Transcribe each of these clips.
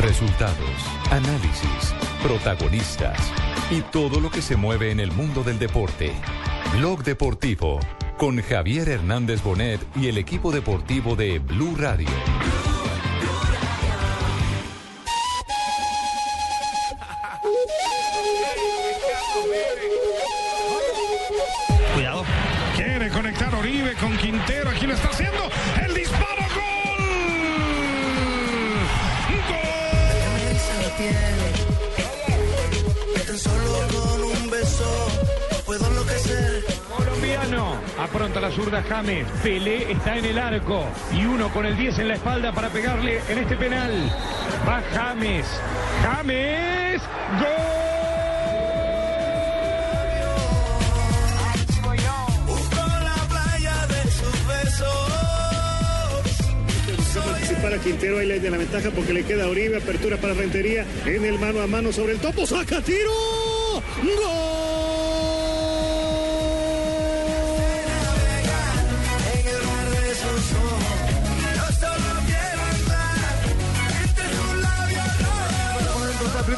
Resultados, análisis, protagonistas y todo lo que se mueve en el mundo del deporte. Blog Deportivo con Javier Hernández Bonet y el equipo deportivo de Blue Radio. Cuidado. Quiere conectar Oribe con Quintero. Aquí lo está haciendo. Apronta la zurda James. Pelé está en el arco. Y uno con el 10 en la espalda para pegarle en este penal. Va James. James. Busco la playa de sus besos. Para Quintero ahí le de la ventaja porque le queda a Oribe, apertura para Rentería en el mano a mano sobre el topo, saca tiro, En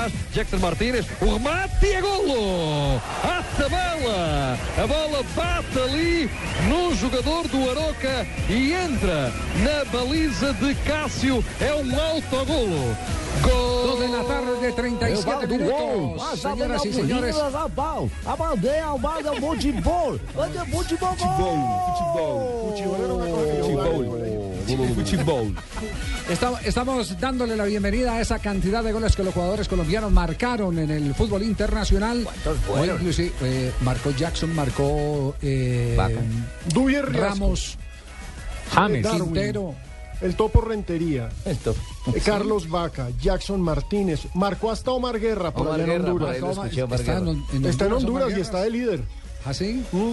hace por trás, Jackson Martínez, o remate e é golo! A tabela! A bola bate ali no jogador do Aroca e entra na baliza de Cássio. É um autogolo. Gol! Dos de la tarde, 37 minutos. Señoras y señores. A bandeira, a bandeira, o futebol. Olha, futebol, Futebol. Estamos, estamos dándole la bienvenida a esa cantidad de goles que los jugadores colombianos marcaron en el fútbol internacional. Hoy inclusive eh, marcó Jackson, marcó eh, Dubier Ramos, James, Quintero. el topo Rentería, eh, Carlos Vaca, Jackson Martínez, marcó hasta Omar Guerra por allá en Honduras. Está en, en Está en Honduras, y está de líder. ¿Ah, sí? Mm.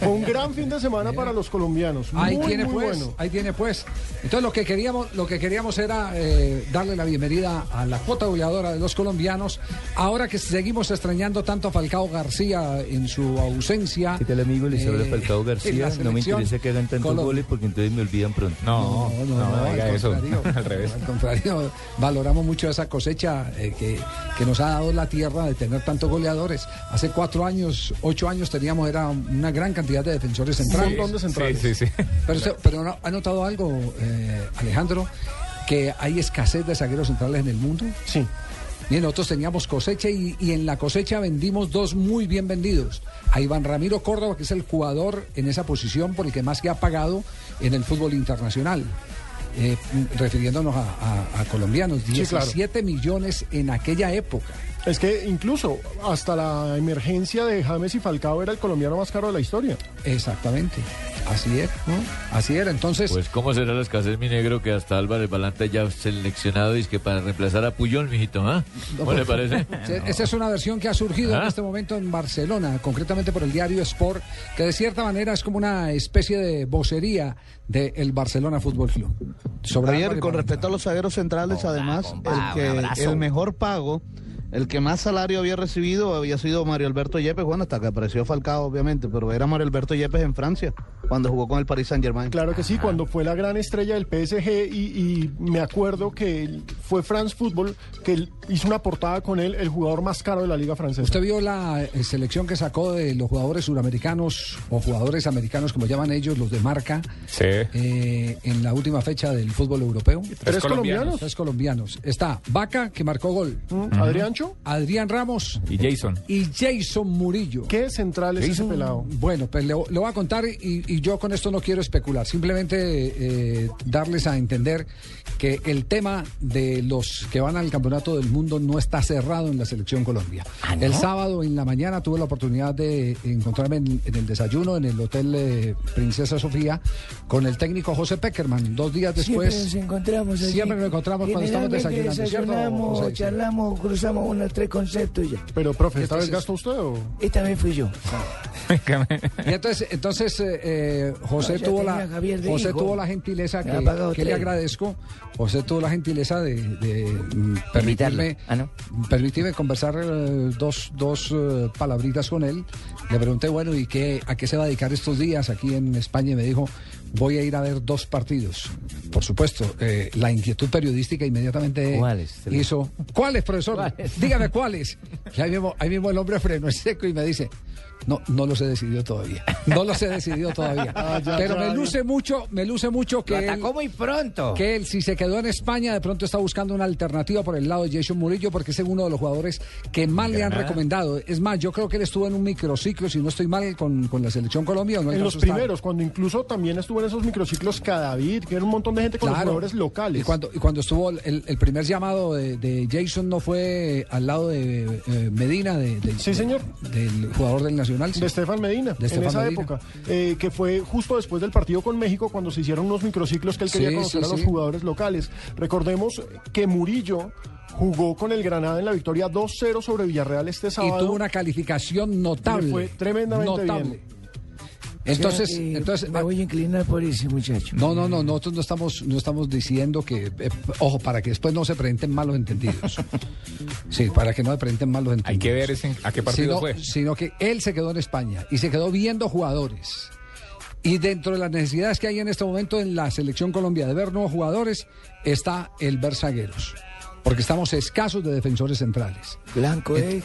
Fue un gran fin de semana para los colombianos. Ahí Muy, tiene muy pues, bueno. ahí tiene pues. Entonces lo que queríamos, lo que queríamos era eh, darle la bienvenida a la cuota goleadora de los colombianos. Ahora que seguimos extrañando tanto a Falcao García en su ausencia. ¿Qué tal amigo? Les habla eh, Falcao García. No me interesa que hagan tantos Colo- goles porque entonces me olvidan pronto. No, no, al diga eso. contrario. Al revés. Al contrario, valoramos mucho esa cosecha eh, que, que nos ha dado la tierra de tener tantos goleadores. Hace cuatro años, ocho años teníamos era una gran cantidad de defensores Un centrales. montón de centrales. Sí, sí, sí. Pero, usted- pero no- ¿ha notado algo, eh, Alejandro? Que hay escasez de zagueros centrales en el mundo. Sí. Bien, nosotros teníamos cosecha y, y en la cosecha vendimos dos muy bien vendidos. A Iván Ramiro Córdoba, que es el jugador en esa posición por el que más que ha pagado en el fútbol internacional. Eh, refiriéndonos a, a- a colombianos, Sí, claro. 17 millones en aquella época. Es que incluso hasta la emergencia de James y Falcao era el colombiano más caro de la historia. Exactamente. Así es. Así era. Entonces, Pues, ¿cómo será la escasez, mi negro, que hasta Álvarez Balanta ya seleccionado y es que para reemplazar a Puyol, mijito, ¿ah? ¿Cómo le parece? Se- Esa es una versión que ha surgido en este momento en Barcelona, concretamente por el diario Sport, que de cierta manera es como una especie de vocería del Barcelona Fútbol Club. Sobre Javier, con Balanta. respecto a los zagueros centrales, además, el, que, el mejor pago el que más salario había recibido había sido Mario Alberto Yepes, bueno, hasta que apareció Falcao, obviamente, pero era Mario Alberto Yepes en Francia, cuando jugó con el Paris Saint Germain. Claro que sí, cuando fue la gran estrella del PSG y, y me acuerdo que fue France Football que hizo una portada con él, el jugador más caro de la liga francesa. ¿Usted vio la eh, selección que sacó de los jugadores suramericanos o jugadores americanos, como llaman ellos, los de marca, eh, en la última fecha del fútbol europeo? ¿Tres colombianos? Tres colombianos. Está Vaca, que marcó gol. ¿Adriancho? Adrián Ramos. Y Jason. Y Jason Murillo. ¿Qué central es ese pelado? Bueno, pues le, le voy a contar y, y yo con esto no quiero especular, simplemente eh, darles a entender que el tema de los que van al campeonato del mundo no está cerrado en la selección Colombia. ¿Ah, no? El sábado en la mañana tuve la oportunidad de encontrarme en, en el desayuno en el Hotel eh, Princesa Sofía con el técnico José Peckerman. Dos días después. Siempre nos encontramos allí. Siempre nos encontramos cuando estamos desayunando, ¿cierto, desayunamos, charlamos, cruzamos unos tres conceptos y ya. Pero, profe, ¿esta vez gastó usted o...? Esta vez fui yo. Y entonces, entonces eh, José No, tuvo la José hijo. tuvo la gentileza que, le agradezco. José tuvo la gentileza de, de, mm, permitirme, Ah, permitirme conversar eh, dos, dos eh, palabritas con él. Le pregunté, bueno, ¿y qué, a qué se va a dedicar estos días aquí en España? Y me dijo, voy a ir a ver dos partidos. Por supuesto, eh, la inquietud periodística inmediatamente ¿Cuáles? hizo. ¿Cuáles, profesor? Dígame cuáles. Y ahí mismo, ahí mismo el hombre frenó en seco y me dice, no, no los he decidido todavía. No los he decidido todavía. Ah, ya, Pero ya, me ya. luce mucho, me luce mucho que Lo él, atacó muy pronto. que él, si se quedó en España, de pronto está buscando una alternativa por el lado de Jason Murillo, porque es uno de los jugadores que más le han recomendado. Es más, yo creo que él estuvo en un microciclo, si no estoy mal, con, con la selección Colombia. ¿o no En los primeros, cuando incluso también estuvo en esos microciclos Cadavid, que era un montón de gente con los Claro. jugadores locales. Y cuando, y cuando estuvo el, el primer llamado de, de Jason no fue al lado de eh, Medina, de, de- Sí, señor. del jugador del Nacional. sí. De Estefan Medina, De en esa Medina. época, eh, que fue justo después del partido con México, cuando se hicieron unos microciclos que él quería Sí, conocer sí, a los jugadores locales. Recordemos que Murillo jugó con el Granada en la victoria 2-0 sobre Villarreal este y sábado. tuvo una calificación notable. Le fue tremendamente notable. bien. Entonces, O sea que entonces me voy a inclinar por ese muchacho. no, no, no, nosotros no estamos, no estamos diciendo que, eh, ojo, para que después no se presenten malos entendidos. Sí, para que no se presenten malos entendidos. Hay que ver ese- a qué partido sino, fue. Sino que él se quedó en España y se quedó viendo jugadores. Y dentro de las necesidades que hay en este momento en la selección Colombia de ver nuevos jugadores está el ver zagueros. Porque estamos escasos de defensores centrales. Blanco, ¿eh?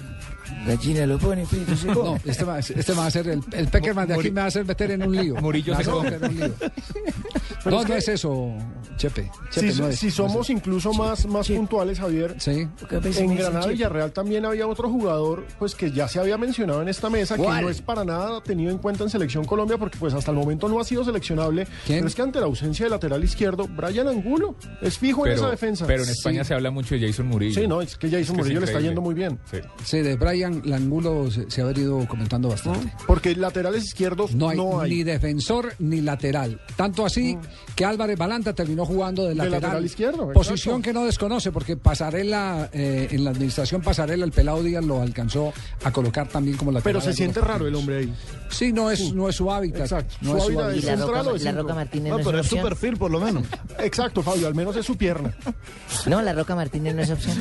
Gallina lo pone, frito se No, come. este va, este va a ser el, el Peckerman de aquí me va a hacer meter en un lío. Murillo se va a come. meter en un lío. Pero No, es no eso, Chepe. Si, Chepe, no es, si no es somos incluso más, más puntuales, Javier, Sí. En Granada "Che, Villarreal también había otro jugador pues que ya se había mencionado en esta mesa, ¿Cuál? que no es para nada tenido en cuenta en Selección Colombia, porque pues hasta el momento no ha sido seleccionable. ¿Quién? Pero es que ante la ausencia de lateral izquierdo, Brian Angulo es fijo en esa defensa. pero en España Sí. se habla mucho de Jason Murillo. Sí, no, es que Jason Es que es Murillo le está yendo muy bien. Sí. Sí, de Brian Langulo se, se ha venido comentando bastante. Porque laterales izquierdos No no hay, ni defensor ni lateral. Tanto así que Álvarez Balanta terminó jugando de lateral. lateral izquierdo, Posición exacto. que no desconoce porque Pasarela, eh, en la administración Pasarela, el pelado Díaz lo alcanzó a colocar también como lateral. Pero se en siente raro el hombre ahí. Sí, no es, no es su hábitat. Exacto. No Su es su hábitat hábitat. ¿Y la Roca, o de la? Roca Martínez No, no, pero es es su perfil, por lo menos. Exacto, Fabio, al menos es su pierna. No, la Roca Martínez no es opción.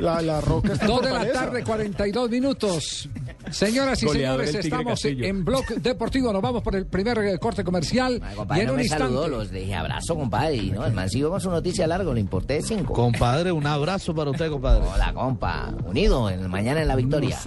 La, la roca está en Dos de la tarde, 42 minutos. Señoras y Goleador señores, estamos Castillo. en Blog Deportivo. Nos vamos por el primer eh, corte comercial. Ay, y compadre, en no un me instante. saludó, los dije abrazo, compadre. Y no, el man siguió con su noticia largo, le importé cinco. Compadre, un abrazo para usted, compadre. Hola, compa. Unido, en, mañana en la victoria.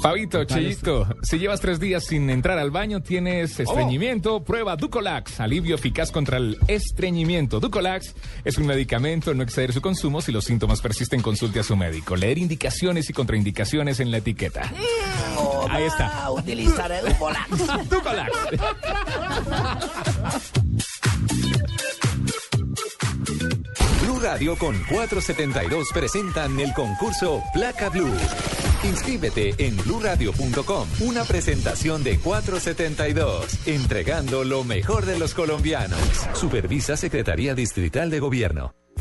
Fabito, Cheyito, si llevas tres días sin entrar al baño, tienes estreñimiento, prueba Ducolax, alivio eficaz contra el estreñimiento. Ducolax es un medicamento, no exceder su consumo. Si los síntomas persisten, consulte a su médico. Leer indicaciones y contraindicaciones en la etiqueta. Ahí está. A utilizar el Volax. Ducolax. Blue Radio con 472 presentan el concurso Placa Blue. Inscríbete en bluradio.com. Una presentación de 472, entregando lo mejor de los colombianos. Supervisa Secretaría Distrital de Gobierno.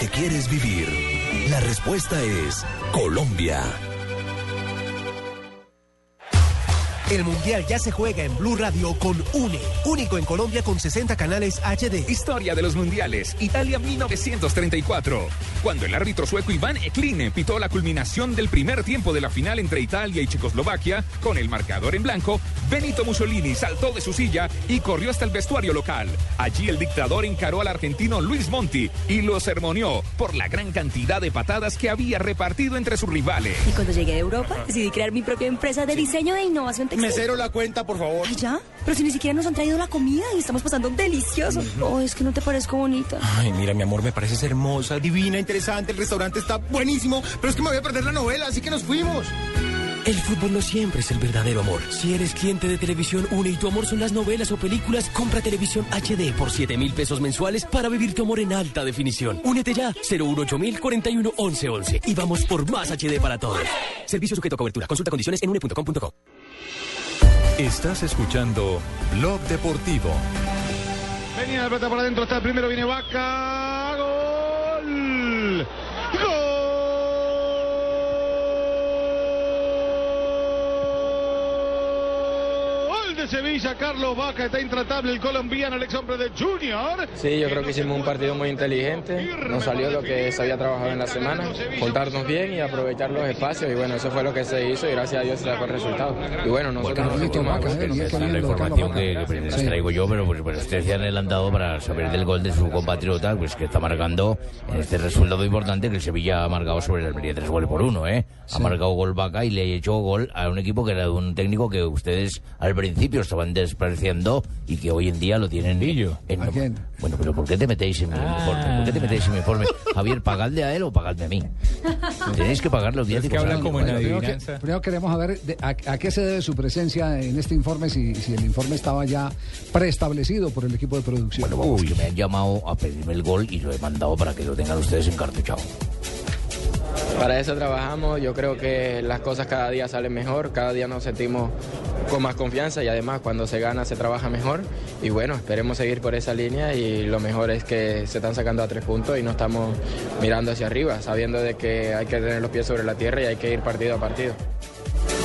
Que quieres vivir, la respuesta es Colombia. El Mundial ya se juega en Blue Radio con UNE, único en Colombia con 60 canales HD. Historia de los mundiales, Italia 1934. Cuando el árbitro sueco Iván Ekline pitó la culminación del primer tiempo de la final entre Italia y Checoslovaquia, con el marcador en blanco, Benito Mussolini saltó de su silla y corrió hasta el vestuario local. Allí el dictador encaró al argentino Luis Monti y lo sermoneó por la gran cantidad de patadas que había repartido entre sus rivales. Y cuando llegué a Europa, decidí crear mi propia empresa de diseño e innovación. Mesero la cuenta, por favor. Ay, ya. Pero si ni siquiera nos han traído la comida y estamos pasando delicioso. Oh, es que no te parezco bonita. Ay, mira, mi amor, me pareces hermosa, divina, interesante. El restaurante está buenísimo, pero es que me voy a perder la novela, así que nos fuimos. El fútbol no siempre es el verdadero amor. Si eres cliente de Televisión Une y tu amor son las novelas o películas, compra Televisión HD por 7 mil pesos mensuales para vivir tu amor en alta definición. Únete ya, 018 41 11 11 y vamos por más HD para todos. Servicio sujeto a cobertura. Consulta condiciones en une.com.co. Estás escuchando Blog Deportivo. Venía la pelota para adentro, está el primero, viene Vaca. De Sevilla, Carlos Vaca, está intratable el colombiano, el ex hombre de Junior. Sí, yo creo que hicimos un partido muy inteligente. Nos salió lo que se había trabajado en la semana, juntarnos bien y aprovechar los espacios. Y bueno, eso fue lo que se hizo y gracias a Dios se sacó el resultado. Y bueno, nosotros nos sentimos a gusto y nos Esa es la información que, que les traigo yo, pero pues, pues ustedes se han adelantado para saber del gol de su compatriota, pues que está marcando en este resultado importante que el Sevilla ha marcado sobre el Almería tres goles por uno, ¿eh? Ha Sí. marcado gol Vaca y le ha hecho gol a un equipo que era de un técnico que ustedes al principio estaban despreciando y que hoy en día lo tienen en... Bueno, pero ¿por qué te metéis en mi informe? ¿Por qué te metéis en mi informe? Javier, pagadle a él o pagadme a mí. Tenéis que pagarle los viáticos a alguien. Bueno, primero, que- primero queremos saber de- a, a qué se debe su presencia en este informe, si, si el informe estaba ya preestablecido por el equipo de producción. Bueno, vamos, que me han llamado a pedirme el gol y lo he mandado para que lo tengan ustedes encartuchado. Para eso trabajamos, yo creo que las cosas cada día salen mejor, cada día nos sentimos con más confianza y además cuando se gana se trabaja mejor y bueno, esperemos seguir por esa línea y lo mejor es que se están sacando a tres puntos y no estamos mirando hacia arriba, sabiendo de que hay que tener los pies sobre la tierra y hay que ir partido a partido.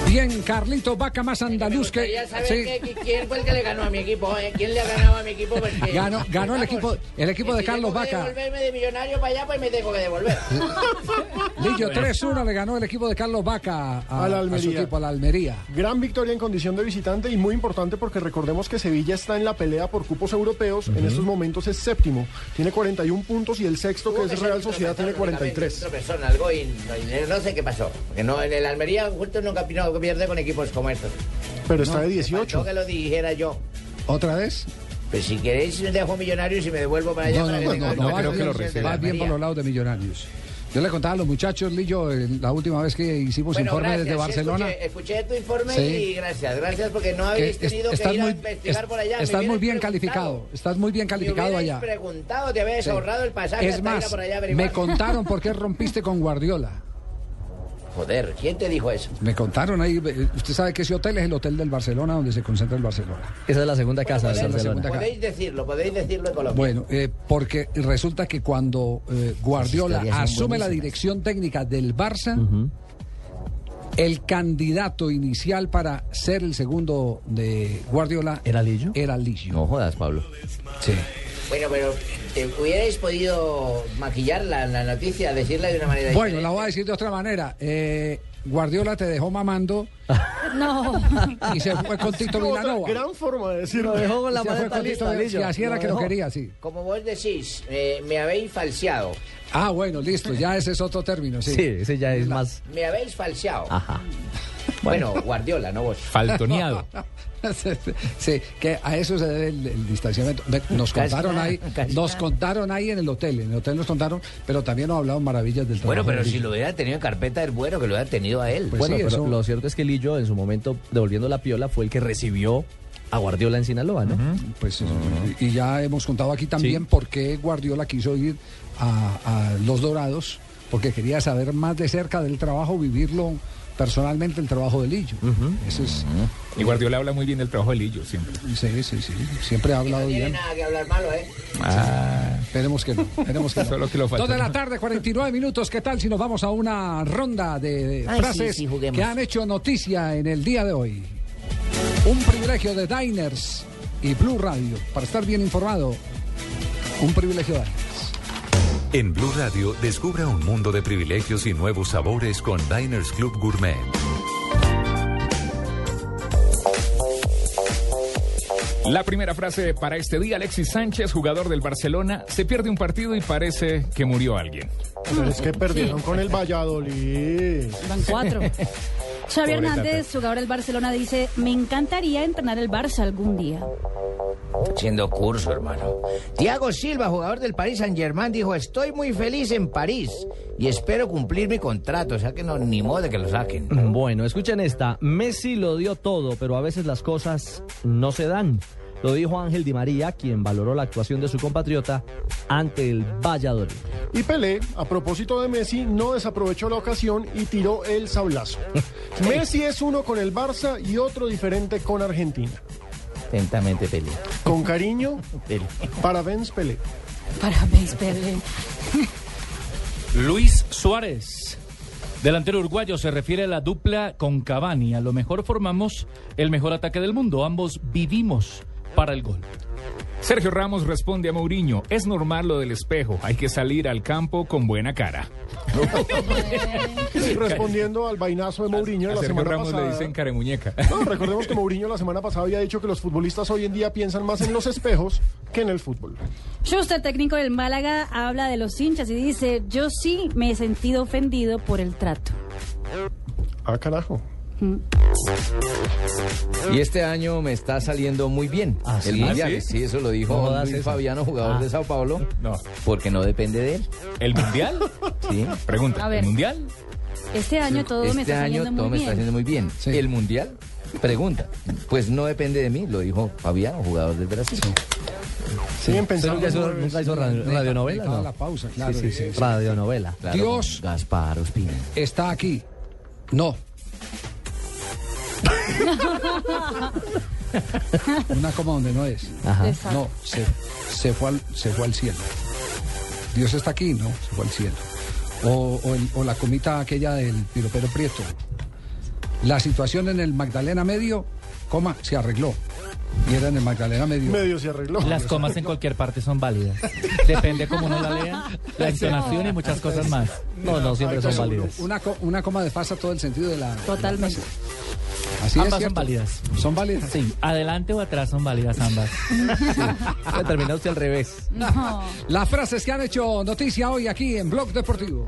Bien, Carlito Vaca más andaluz que... gustaría saber sí. que- quién fue el que le ganó a mi equipo, ¿eh? ¿Quién le ha ganado a mi equipo? Porque- Ganó, ganó el equipo, el equipo de si Carlos tengo Vaca. devolverme de millonario para allá, pues me tengo que devolver. Lillo 3-1 le ganó el equipo de Carlos Vaca a, a la a su equipo, a la Almería. Gran victoria en condición de visitante y muy importante porque recordemos que Sevilla está en la pelea por cupos europeos. En estos momentos es séptimo. Tiene 41 puntos y el sexto, que es Real Sociedad, tiene 43. Otra persona, algo y no, no sé qué pasó. Porque no, en el Almería justo nunca no pierde con equipos como estos. Pero está de Me 18. faltó que lo dijera yo. ¿Otra vez? Pues si queréis dejo millonarios y me devuelvo para allá. No, para no, que no, tenga- no, va bien, va bien por los lados de Millonarios. Yo le contaba a los muchachos, Lillo, en la última vez que hicimos Bueno, informe gracias, desde sí, Barcelona. Escuché, escuché tu informe Sí. y gracias, gracias porque no que habéis es- tenido que ir a muy, investigar es- por allá. Estás muy bien calificado. Estás muy bien calificado me allá. preguntado, te habías Sí. ahorrado el pasaje Es hasta ir más, a por allá a me contaron por qué rompiste con Guardiola. Joder, ¿quién te dijo eso? Me contaron ahí. Usted sabe que ese hotel es el hotel del Barcelona donde se concentra el Barcelona. Esa es la segunda casa Esa del Barcelona. segunda casa. Podéis decirlo, podéis decirlo en Colombia. Bueno, eh, porque resulta que cuando eh, Guardiola asume la dirección técnica del Barça, el candidato inicial para ser el segundo de Guardiola ¿Era Lillo? Era Lillo. No jodas, Pablo. Sí. Bueno, pero ¿te hubierais podido maquillar la, la noticia, decirla de una manera Bueno, la voy a decir de otra manera. Eh, Guardiola te dejó mamando No. y se fue con Tito Vilanova. Gran forma de decirlo. Lo dejó con la Se fue con Tito. Si así era que lo quería, sí. Como vos decís, eh, me habéis falseado. Ah, bueno, listo, ya ese es otro término, sí. Sí, ese ya es más. Me habéis falseado. Ajá. Bueno, Guardiola, no vos. Faltoneado. Sí, que a eso se debe el, el distanciamiento. Nos contaron ahí, nos contaron ahí en el hotel, en el hotel nos contaron, pero también nos hablaron maravillas del trabajo. Bueno, pero si lo hubiera tenido en carpeta es bueno que lo hubiera tenido a él. Pues bueno, sí, pero eso- lo cierto es que Lillo en su momento, devolviendo la piola, fue el que recibió a Guardiola en Sinaloa, ¿no? Pues, y ya hemos contado aquí también por qué Guardiola quiso ir a, a Los Dorados, porque quería saber más de cerca del trabajo, vivirlo personalmente, el trabajo de Lillo. Ese es, Y Guardiola habla muy bien del trabajo de Lillo siempre. sí, sí, sí, siempre ha hablado No tiene bien. nada que hablar malo, ¿eh? Ah, esperemos que no, esperemos que no. Solo que lo falta. Dos de la tarde, 49 minutos. ¿Qué tal si nos vamos a una ronda de, Ay, frases sí, sí, juguemos. que han hecho noticia en el día de hoy? Un privilegio de Diners y Blue Radio. Para estar bien informado, un privilegio de Diners. En Blue Radio, descubra un mundo de privilegios y nuevos sabores con Diners Club Gourmet. La primera frase para este día, Alexis Sánchez, jugador del Barcelona, se pierde un partido y parece que murió alguien. Pero es que perdieron con el Valladolid. Van cuatro. Xavi Hernández, jugador del Barcelona, dice, me encantaría entrenar el Barça algún día. Haciendo curso, hermano. Tiago Silva, jugador del Paris Saint Germain, dijo: Estoy muy feliz en París y espero cumplir mi contrato. O sea que no, ni modo de que lo saquen. Bueno, escuchen esta. Messi lo dio todo, pero a veces las cosas no se dan. Lo dijo Ángel Di María, quien valoró la actuación de su compatriota ante el Valladolid. Y Pelé, a propósito de Messi, no desaprovechó la ocasión y tiró el sablazo. Messi es uno con el Barça y otro diferente con Argentina. Atentamente, Pelé. Con cariño, parabéns Pelé. Parabéns, Pelé. Luis Suárez. Delantero uruguayo se refiere a la dupla con Cavani. A lo mejor formamos el mejor ataque del mundo. Ambos vivimos para el gol. Sergio Ramos responde a Mourinho, es normal lo del espejo, hay que salir al campo con buena cara. Respondiendo al vainazo de Mourinho A la Sergio semana Ramos pasada. le dicen caremuñeca. No, recordemos que Mourinho la semana pasada había dicho que los futbolistas hoy en día piensan más en los espejos que en el fútbol. Schuster, técnico del Málaga, habla de los hinchas y dice, yo sí me he sentido ofendido por el trato. Ah, carajo. Y este año me está saliendo muy bien. ¿Ah, el sí? mundial. ¿Ah, sí? Sí, eso lo dijo Luis eso. Fabiano, jugador Ah. de Sao Paulo. No. Porque no depende de él. ¿El mundial? Sí. Pregunta, A ver. ¿el mundial? Este año todo me este está año saliendo todo muy me está bien. haciendo muy bien. ¿El mundial? Pregunta. Pues no depende de mí, lo dijo Fabiano, jugador del Brasil. Siguen pensando. ¿Nunca hizo, nunca hizo radio- radionovela? No. la pausa, claro, Sí, sí, sí, sí. sí. Radionovela. Claro, Dios. Gaspar Ospina. Está aquí. No. Una coma donde no es. Ajá. No, se, se, fue al, se fue al cielo. Dios está aquí, no, se fue al cielo. O, o el- o la comita aquella del piropero prieto. La situación en el Magdalena Medio, coma, se arregló. Y era en el Magdalena Medio. Medio se arregló. Las comas en cualquier parte son válidas. Depende cómo uno la lea, la entonación y muchas cosas más. No, no, siempre son válidas. Una, una coma desfasa todo el sentido de la. de la Totalmente. Así es ambas son válidas. Son válidas. Sí, adelante o atrás son válidas ambas. Terminó usted al revés. No. Las frases que han hecho noticia hoy aquí en Blog Deportivo.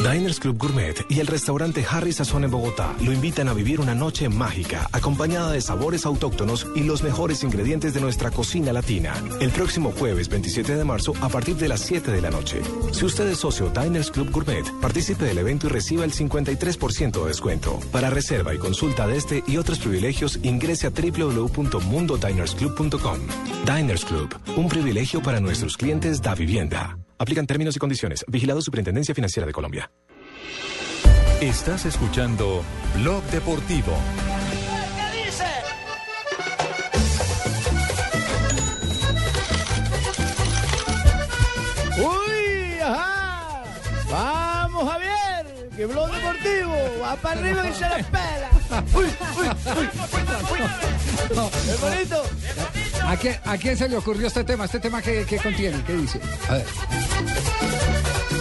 Diners Club Gourmet y el restaurante Harry Sazón en Bogotá lo invitan a vivir una noche mágica, acompañada de sabores autóctonos y los mejores ingredientes de nuestra cocina latina. El próximo jueves 27 de marzo a partir de las 7 de la noche. Si usted es socio Diners Club Gourmet, participe del evento y reciba el 53% de descuento. Para reserva y consulta de este y otros privilegios, ingrese a www.mundodinersclub.com. Diners Club, un privilegio para nuestros clientes da vivienda. Aplican términos y condiciones. Vigilado Superintendencia Financiera de Colombia. Estás escuchando Blog Deportivo. ¡Uy! ¡Ajá! ¡Vamos, Javier! ¡Que Blog Deportivo! ¡Va para arriba y se la pela! ¡Uy, uy, uy! uy, uy, uy. uy. ¿A quién, ¿A quién se le ocurrió este tema? ¿Este tema qué, qué contiene? ¿Qué dice? A ver.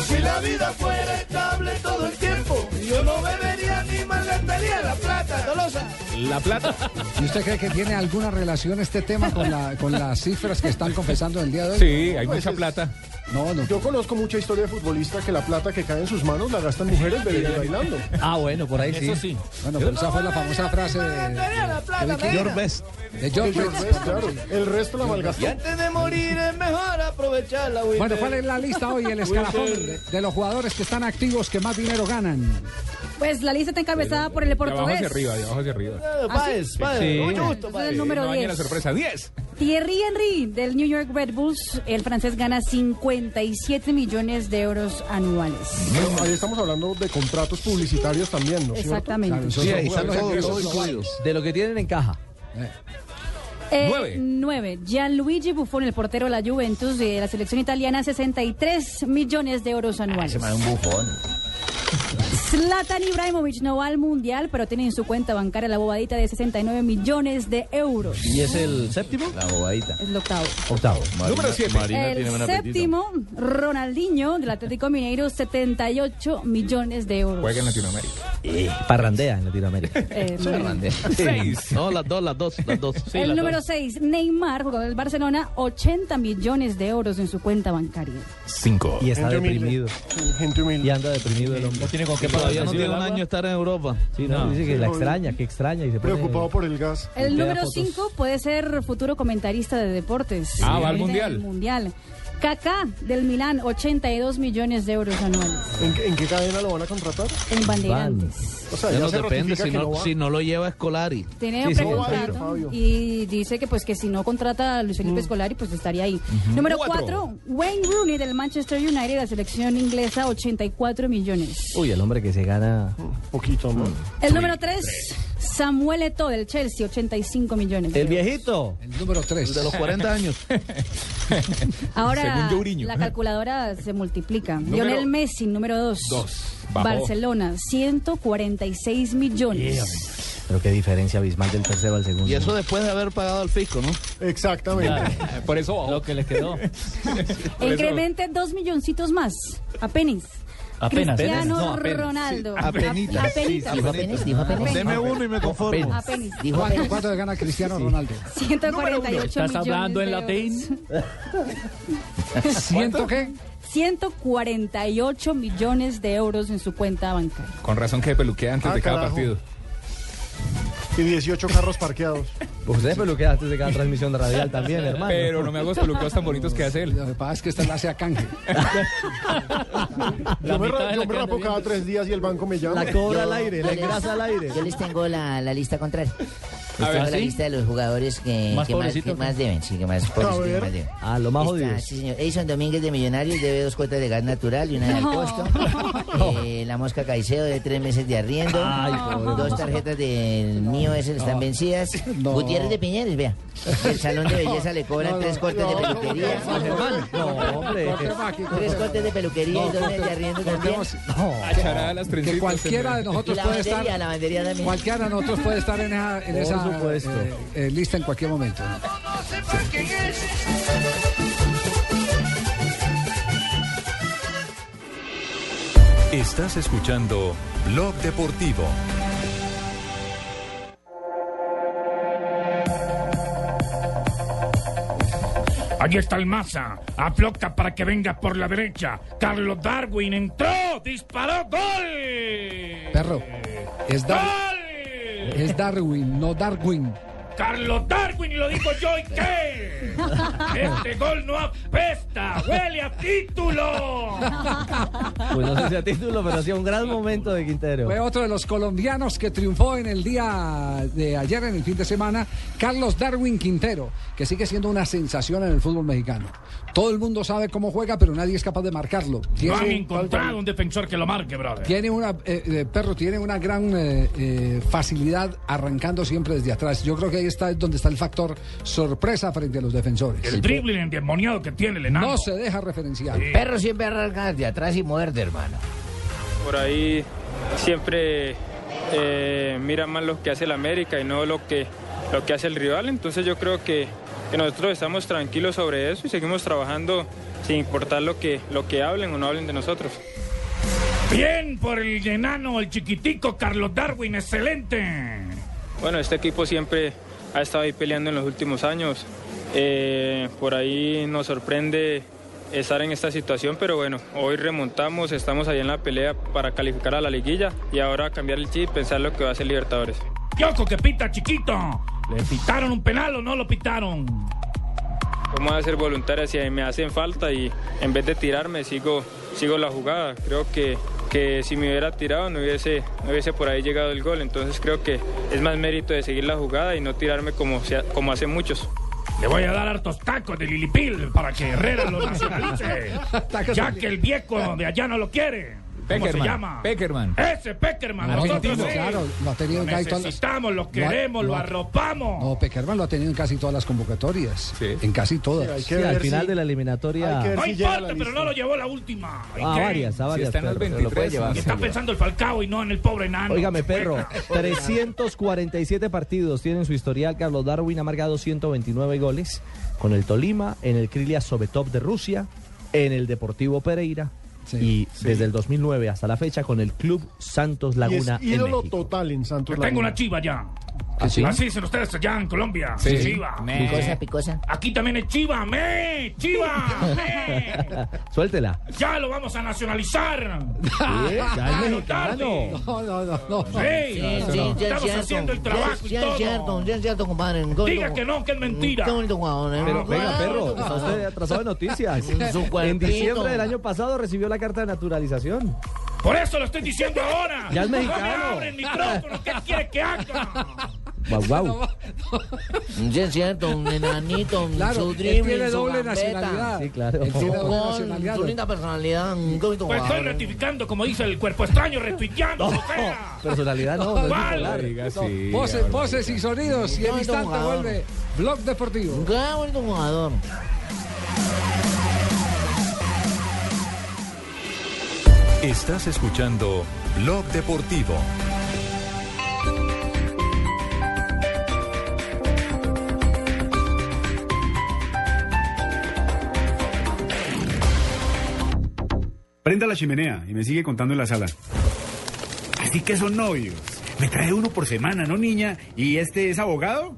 Si la vida fuera estable todo el tiempo, yo no bebería ni malgastaría la plata. Tolosa. La plata. ¿Y usted cree que tiene alguna relación este tema con, la, con las cifras que están confesando el día de hoy? Sí, hay Pues mucha es- plata. No, no. Yo conozco mucha historia de futbolista que la plata que cae en sus manos la gastan mujeres bebiendo y bailando. Ah, bueno, por ahí sí. Eso sí. Bueno, pero esa fue la famosa frase de. Best. George Best. Best, claro. El resto la malgastó. Y antes de morir es mejor aprovecharla, güey. Bueno, ¿cuál es la lista hoy? El escalafón de, de los jugadores que están activos que más dinero ganan. Pues la lista está encabezada por el De abajo portugués. hacia arriba, de abajo hacia arriba. Páez, Páez. Sí. Mucho gusto, Ese es Páez. el número no dañe la 10. sorpresa. 10. Thierry Henry del New York Red Bulls, el francés gana 57 millones de euros anuales. Bueno, ahí estamos hablando de contratos publicitarios también, ¿no es cierto? Exactamente. Sí, ahí están los incluidos. De lo que tienen en caja. Eh, Nueve. nueve. Gianluigi Buffon, el portero de la Juventus de la selección italiana, 63 millones de euros anuales. Se me da un bufón. Zlatan Ibrahimovic no va al Mundial, pero tiene en su cuenta bancaria la bobadita de 69 millones de euros. ¿Y es el séptimo? La bobadita. Es el octavo. Octavo. Número 7. el séptimo, Ronaldinho del Atlético Mineiro, 78 millones de euros. Juega en Latinoamérica. Eh, parrandea en Latinoamérica. Eh, Seis. No, las dos, las dos, las dos. el número 6, Neymar, jugador del Barcelona, 80 millones de euros en su cuenta bancaria. 5. Y está Gente deprimido. Sí, Gente humilde. Y anda deprimido el hombre. No tiene con qué pagar Todavía el no tiene un año estar en Europa. Sí, no, No. dice que la extraña, que extraña y se pone- Preocupado por el gas. El número fotos. 5 puede ser futuro comentarista de deportes. Ah, va al Mundial. el Mundial. Kaká del Milán, 82 millones de euros anuales ¿En, qué- en qué cadena lo van a contratar? en Bandeirantes. O sea, Ya ya, no se depende si que no, no va. si no lo lleva Escolari. Tiene Sí, un sí, precontrato Fabio. y dice que pues que si no contrata a Luis Felipe Escolari pues estaría ahí. Número Cuatro. 4, Wayne Rooney del Manchester United, la selección inglesa, 84 millones. Uy, el hombre que se gana. Poquito, ¿no? El número 3, Samuel Eto'o del Chelsea, 85 millones. de El euros. viejito. El número 3. De los 40 años. Ahora la calculadora se multiplica. Número- Lionel Messi, número 2. Dos. Bajó. Barcelona, 146 millones. Pero qué diferencia abismal del tercero al segundo. Y eso después de haber pagado al fisco, ¿no? Exactamente. Por eso bajó. Lo que le quedó. Incremente dos milloncitos más. Apenas. Apenas. Cristiano. No, apenas. Ronaldo. Sí, apenitas. A- apenitas. Dijo apenas, dijo apenas. Deme uno y me conformo. Apenas. Dijo ¿Cuánto, apenas. cuánto le gana Cristiano Ronaldo? 148 ¿Estás millones hablando en latín? ¿Ciento qué? 148 millones de euros en su cuenta bancaria. Con razón que peluquea antes Ah, de cada carajo. partido. Y 18 carros parqueados. Pues usted peluquea antes de cada transmisión de radial también, hermano. Pero no me hago los peluqueos tan bonitos que hace él. Lo que pasa es que esta la hace a canje. La Yo me, ra- yo la me rapo cada viendo. tres días y el banco me llama. La cobra al aire, la engrasa al aire. Yo les tengo la, la lista contraria. Les A ver, tengo la ¿sí? lista de los jugadores que ¿Más que más, pobrecitos? que más deben, sí, que más pobrecitos que ver. más deben. Ah, lo más Está, jodido. sí, señor. Edison Domínguez de Millonarios debe dos cuotas de gas natural y una de costo. Eh, la Mosca Caicedo de tres meses de arriendo. Ay, pobre dos tarjetas del mío están vencidas. No. Gutiérrez de Piñeres, vea. El salón de belleza le cobran No, no, tres cortes de no, peluquería. No, hombre. Tres cortes de peluquería y dos meses de arriendo también. Trencitas. Que cualquiera de nosotros puede estar. bandería, la bandería también. Cualquiera de nosotros puede estar en esa, en eh, eh, lista en cualquier momento. Estás escuchando Blog Deportivo. Allí está el Maza. Aflocta para que venga por la derecha. Carlos Darwin entró. Disparó. Gol. Perro, es, Dar- ¡Gol! es Darwin, no Darwin. Carlos Darwin, lo digo yo, ¿y qué? Este gol no apesta, huele a título. Pues no sé si a título, pero hacía un gran momento de Quintero. Fue otro de los colombianos que triunfó en el día de ayer, en el fin de semana, Carlos Darwin Quintero, que sigue siendo una sensación en el fútbol mexicano. Todo el mundo sabe cómo juega, pero nadie es capaz de marcarlo. No han Tiene, encontrado un defensor que lo marque, brother. tiene una, eh, eh, perro, tiene una gran eh, eh, facilidad arrancando siempre desde atrás. Yo creo que ahí está donde está el factor sorpresa frente a los defensores. El dribbling endemoniado que tiene el enano. No se deja referenciar. Perro siempre arranca de atrás y muerde, hermano. Por ahí siempre eh, mira más lo que hace el América y no lo que, lo que hace el rival. Entonces yo creo que, que nosotros estamos tranquilos sobre eso y seguimos trabajando sin importar lo que, lo que hablen o no hablen de nosotros. Bien por el enano, el chiquitico Carlos Darwin, excelente. Bueno, este equipo siempre ha estado ahí peleando en los últimos años. Eh, por ahí nos sorprende estar en esta situación, pero bueno, hoy remontamos, estamos ahí en la pelea para calificar a la liguilla y ahora cambiar el chip y pensar lo que va a ser Libertadores. Yoko que pita chiquito. ¿Le pitaron un penal o no lo pitaron? Vamos a ser voluntarios si me hacen falta y en vez de tirarme sigo, sigo la jugada. Creo que, que si me hubiera tirado no hubiese, no hubiese por ahí llegado el gol. Entonces creo que es más mérito de seguir la jugada y no tirarme como, como hacen muchos. Le voy a dar hartos tacos de Lilipil para que Herrera lo nacionalice. ya que el viejo de allá no lo quiere. ¿Cómo se Peckerman, llama? Peckerman. Ese Peckerman. Nosotros sí. claro, lo ha tenido en Lo casi todas las- necesitamos, lo ha- queremos, lo ha- arropamos. No, Peckerman lo ha tenido en casi todas las convocatorias. En casi todas. Sí, al final de la eliminatoria. No importa, pero no lo llevó la última. ¿Y A qué? varias, a varias. lo puede llevar. Está pensando el Falcao y no en el pobre enano. Óigame, perro, 347 partidos tiene en su historial. Carlos Darwin ha marcado 129 goles con el Tolima, en el Krylia Sovetov de Rusia, en el Deportivo Pereira y desde el 2009 hasta la fecha con el Club Santos Y Laguna en México. total en Santos Yo tengo una chiva ya. ¿Ah, sí? Así dicen ustedes allá en Colombia. Sí. Chiva. Picosa, picosa. Aquí también es chiva, me, chiva, me. Suéltela. Ya lo vamos a nacionalizar. Ya es tarde. No, no, no. no. Sí, Sí, sí, sí, es estamos cierto. haciendo el trabajo sí, y es todo. cierto, sí, es cierto, compadre. Diga que no, que es mentira. Qué bonito jugador, ¿eh? Pero venga, perro, está usted atrasado de noticias. En diciembre del año pasado recibió la carta de naturalización. Por eso lo estoy diciendo ahora. Ya es No me mexicano. abre el micrófono. ¿Qué quiere que haga? Guau, guau. Es cierto, un enanito, un Claro, su tiene doble nacionalidad. Sí, claro. Él tiene doble nacionalidad. su linda personalidad, Pues estoy rectificando, como dice el cuerpo extraño, retuiteando. Personalidad no, voces, voces y sonidos. Y en instante vuelve Blog Deportivo. Qué bonito jugador. Estás escuchando Blog Deportivo. Prenda la chimenea y me sigue contando en la sala. Así que son novios. Me trae uno por semana, ¿no, niña? ¿Y este es abogado?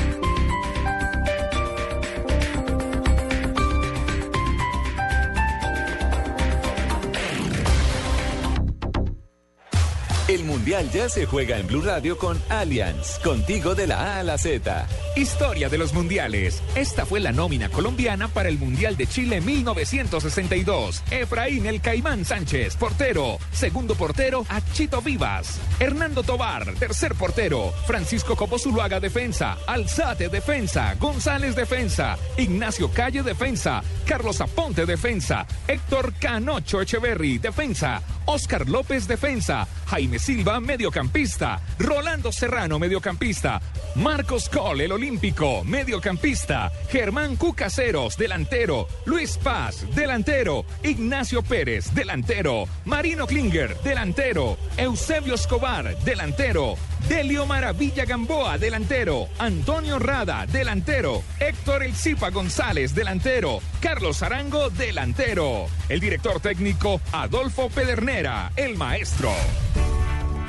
El Mundial ya se juega en Blue Radio con Allianz, contigo de la A a la Z. Historia de los mundiales. Esta fue la nómina colombiana para el Mundial de Chile 1962. Efraín El Caimán Sánchez, portero. Segundo portero, Achito Vivas. Hernando Tobar, tercer portero. Francisco Copo Zuluaga, defensa. Alzate, defensa. González, defensa. Ignacio Calle, defensa. Carlos Aponte, defensa. Héctor Canocho Echeverry, defensa. Oscar López, defensa. Jaime Silva, mediocampista. Rolando Serrano, mediocampista. Marcos Cole, el olímpico, mediocampista. Germán Cucaseros, delantero. Luis Paz, delantero. Ignacio Pérez, delantero. Marino Klinger, delantero. Eusebio Escobar, delantero. Delio Maravilla Gamboa, delantero. Antonio Rada, delantero. Héctor El Zipa González, delantero. Carlos Arango, delantero. El director técnico, Adolfo Pedernera, el maestro.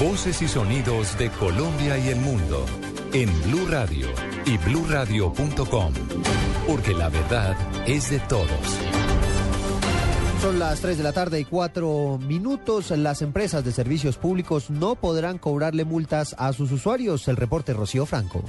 Voces y sonidos de Colombia y el mundo en Blue Radio y bluradio.com, porque la verdad es de todos. Son las 3 de la tarde y 4 minutos. Las empresas de servicios públicos no podrán cobrarle multas a sus usuarios. El reporte Rocío Franco.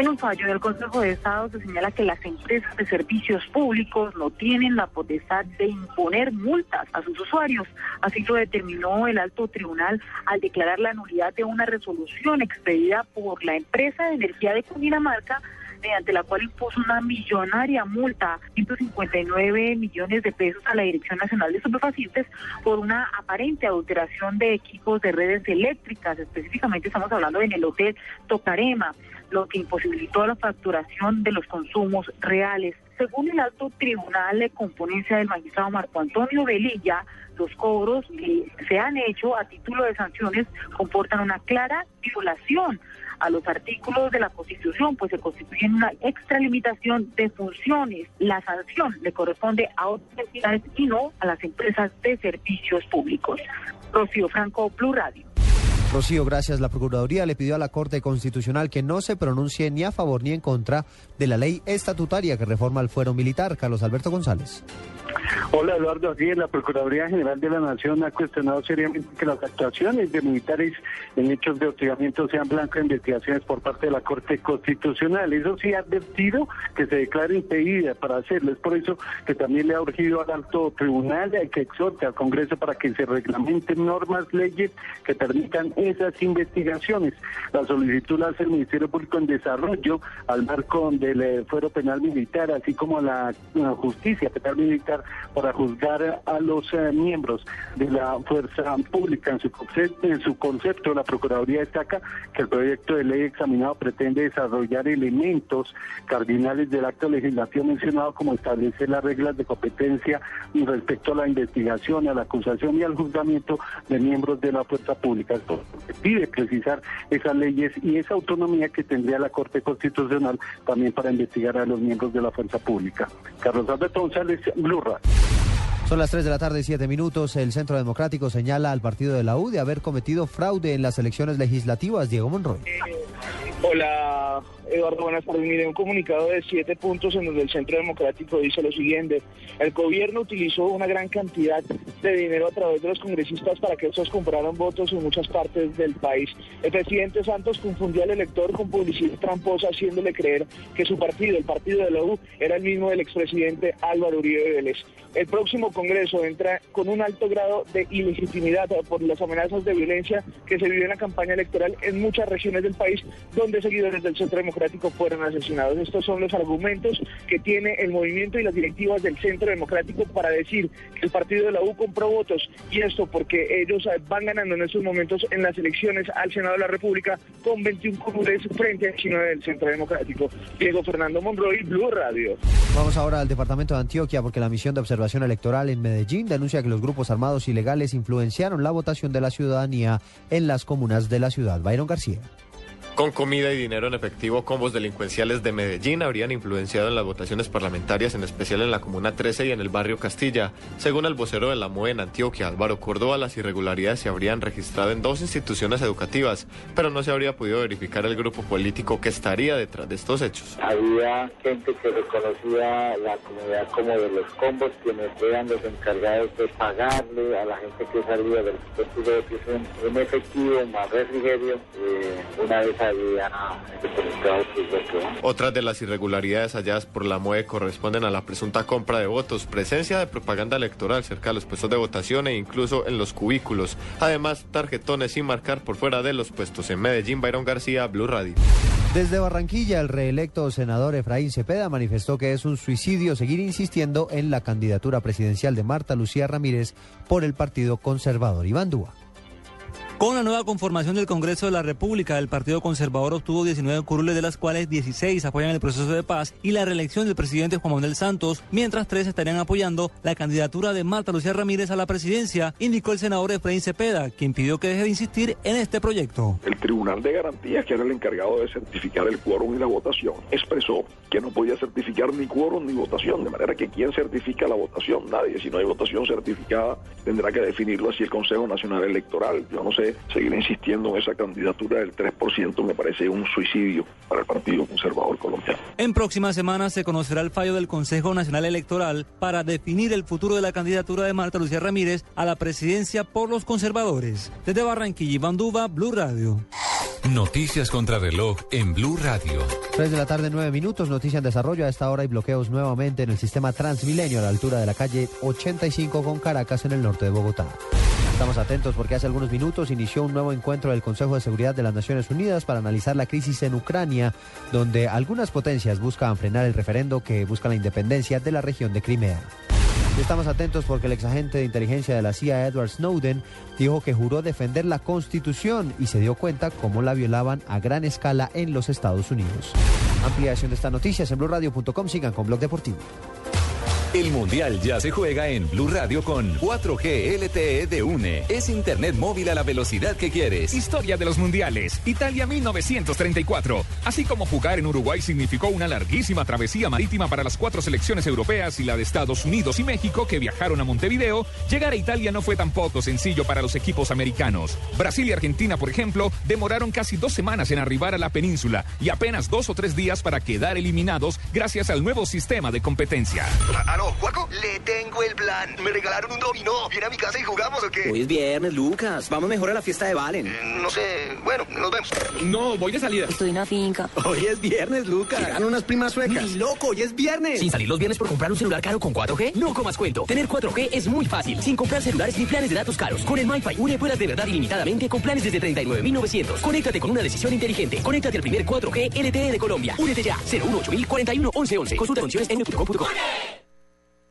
En un fallo del Consejo de Estado se señala que las empresas de servicios públicos no tienen la potestad de imponer multas a sus usuarios. Así lo determinó el alto tribunal al declarar la nulidad de una resolución expedida por la empresa de energía de Cundinamarca mediante la cual impuso una millonaria multa, 159 millones de pesos a la Dirección Nacional de Estupefacientes por una aparente adulteración de equipos de redes eléctricas. Específicamente estamos hablando en el hotel Tocarema, lo que imposibilitó la facturación de los consumos reales. Según el alto tribunal de componencia del magistrado Marco Antonio Velilla, los cobros que se han hecho a título de sanciones comportan una clara violación a los artículos de la Constitución, pues se constituyen una extralimitación de funciones. La sanción le corresponde a otras entidades y no a las empresas de servicios públicos. Rocío Franco, Blue Radio. Rocío, gracias. La Procuraduría le pidió a la Corte Constitucional que no se pronuncie ni a favor ni en contra de la ley estatutaria que reforma el fuero militar. Carlos Alberto González. Hola Eduardo, aquí la Procuraduría General de la Nación ha cuestionado seriamente que las actuaciones de militares en hechos de hostigamiento sean blanco de investigaciones por parte de la Corte Constitucional. Eso sí ha advertido que se declare impedida para hacerlo. Es por eso que también le ha urgido al alto tribunal que exhorte al Congreso para que se reglamenten normas, leyes que permitan esas investigaciones. La solicitud la hace el Ministerio Público en Desarrollo al marco del eh, fuero penal militar, así como la, justicia penal militar para juzgar a los eh, miembros de la fuerza pública. En su, concepto, la Procuraduría destaca que el proyecto de ley examinado pretende desarrollar elementos cardinales del acto legislativo mencionado como establecer las reglas de competencia respecto a la investigación, a la acusación y al juzgamiento de miembros de la fuerza pública. Esto pide precisar esas leyes y esa autonomía que tendría la Corte Constitucional también para investigar a los miembros de la fuerza pública. Carlos Alberto González, Blue Radio. Son las 3 de la tarde y 7 minutos. El Centro Democrático señala al partido de la U de haber cometido fraude en las elecciones legislativas. Diego Monroy. Hola, Eduardo, buenas tardes. Mire, un comunicado de siete puntos en donde el Centro Democrático dice lo siguiente. El gobierno utilizó una gran cantidad de dinero a través de los congresistas para que estos compraran votos en muchas partes del país. El presidente Santos confundió al elector con publicidad tramposa, haciéndole creer que su partido, el partido de la U, era el mismo del expresidente Álvaro Uribe Vélez. El próximo Congreso entra con un alto grado de ilegitimidad por las amenazas de violencia que se vive en la campaña electoral en muchas regiones del país donde seguidores del Centro Democrático fueron asesinados. Estos son los argumentos que tiene el movimiento y las directivas del Centro Democrático para decir que el partido de la U compró votos y esto porque ellos van ganando en estos momentos en las elecciones al Senado de la República con 21 curules frente al chino del Centro Democrático. Diego Fernando Monroy, Blue Radio. Vamos ahora al departamento de Antioquia porque la misión de observación electoral en Medellín denuncia que los grupos armados ilegales influenciaron la votación de la ciudadanía en las comunas de la ciudad. Byron García. Con comida y dinero en efectivo, combos delincuenciales de Medellín habrían influenciado en las votaciones parlamentarias, en especial en la Comuna 13 y en el barrio Castilla. Según el vocero de la MOE en Antioquia, Álvaro Córdoba, las irregularidades se habrían registrado en dos instituciones educativas, pero no se habría podido verificar el grupo político que estaría detrás de estos hechos. Había gente que reconocía la comunidad como de los combos, quienes eran los encargados de pagarle a la gente que salía del partido de en efectivo, más refrigerio, eh, una vez a había. Otras de las irregularidades halladas por la MOE corresponden a la presunta compra de votos, presencia de propaganda electoral cerca de los puestos de votación e incluso en los cubículos. Además, tarjetones sin marcar por fuera de los puestos. En Medellín, Byron García, Blue Radio. Desde Barranquilla, el reelecto senador Efraín Cepeda manifestó que es un suicidio seguir insistiendo en la candidatura presidencial de Marta Lucía Ramírez por el Partido Conservador Iván Dúa. Con la nueva conformación del Congreso de la República, el Partido Conservador obtuvo 19 curules, de las cuales 16 apoyan el proceso de paz y la reelección del presidente Juan Manuel Santos, mientras tres estarían apoyando la candidatura de Marta Lucía Ramírez a la presidencia, indicó el senador Efraín Cepeda, quien pidió que deje de insistir en este proyecto. El Tribunal de Garantías, que era el encargado de certificar el quórum y la votación, expresó que no podía certificar ni quórum ni votación, de manera que quien certifica la votación, nadie, si no hay votación certificada, tendrá que definirlo así el Consejo Nacional Electoral. Yo no sé, seguir insistiendo en esa candidatura del 3% me parece un suicidio para el Partido Conservador Colombiano. En próximas semanas se conocerá el fallo del Consejo Nacional Electoral para definir el futuro de la candidatura de Marta Lucía Ramírez a la presidencia por los conservadores. Desde Barranquilla, Iván Duba, Blue Radio. Noticias contra reloj en Blue Radio. 3 de la tarde, 9 minutos. Noticia en desarrollo. A esta hora hay bloqueos nuevamente en el sistema Transmilenio a la altura de la calle 85 con Caracas en el norte de Bogotá. Estamos atentos porque hace algunos minutos inició un nuevo encuentro del Consejo de Seguridad de las Naciones Unidas para analizar la crisis en Ucrania, donde algunas potencias buscan frenar el referendo que busca la independencia de la región de Crimea. Estamos atentos porque el exagente de inteligencia de la CIA, Edward Snowden, dijo que juró defender la Constitución y se dio cuenta cómo la violaban a gran escala en los Estados Unidos. Ampliación de estas noticias en. Sigan con Blog Deportivo. El Mundial ya se juega en Blue Radio con 4G LTE de UNE. Es internet móvil a la velocidad que quieres. Historia de los mundiales. Italia 1934. Así como jugar en Uruguay significó una larguísima travesía marítima para las cuatro selecciones europeas y la de Estados Unidos y México que viajaron a Montevideo, llegar a Italia no fue tampoco sencillo para los equipos americanos. Brasil y Argentina, por ejemplo, demoraron casi dos semanas en arribar a la península y apenas dos o tres días para quedar eliminados gracias al nuevo sistema de competencia. Aló, Juaco, le tengo el plan. Me regalaron un dominó. ¿Viene a mi casa y jugamos o qué? Hoy es viernes, Lucas. Vamos mejor a la fiesta de Valen. Eh, no sé. Bueno, nos vemos. No, voy de salida. Estoy en la finca. Hoy es viernes, Lucas. Llegaron unas primas suecas. Ni loco, hoy es viernes. Sin salir los viernes por comprar un celular caro con 4G, no comas cuento. Tener 4G es muy fácil. Sin comprar celulares ni planes de datos caros. Con el MyFi Une puedas de verdad ilimitadamente con planes desde 39.900. Conéctate con una decisión inteligente. Conéctate al primer 4G LTE de Colombia. Únete ya. 018 41 1111. Consulta condiciones en.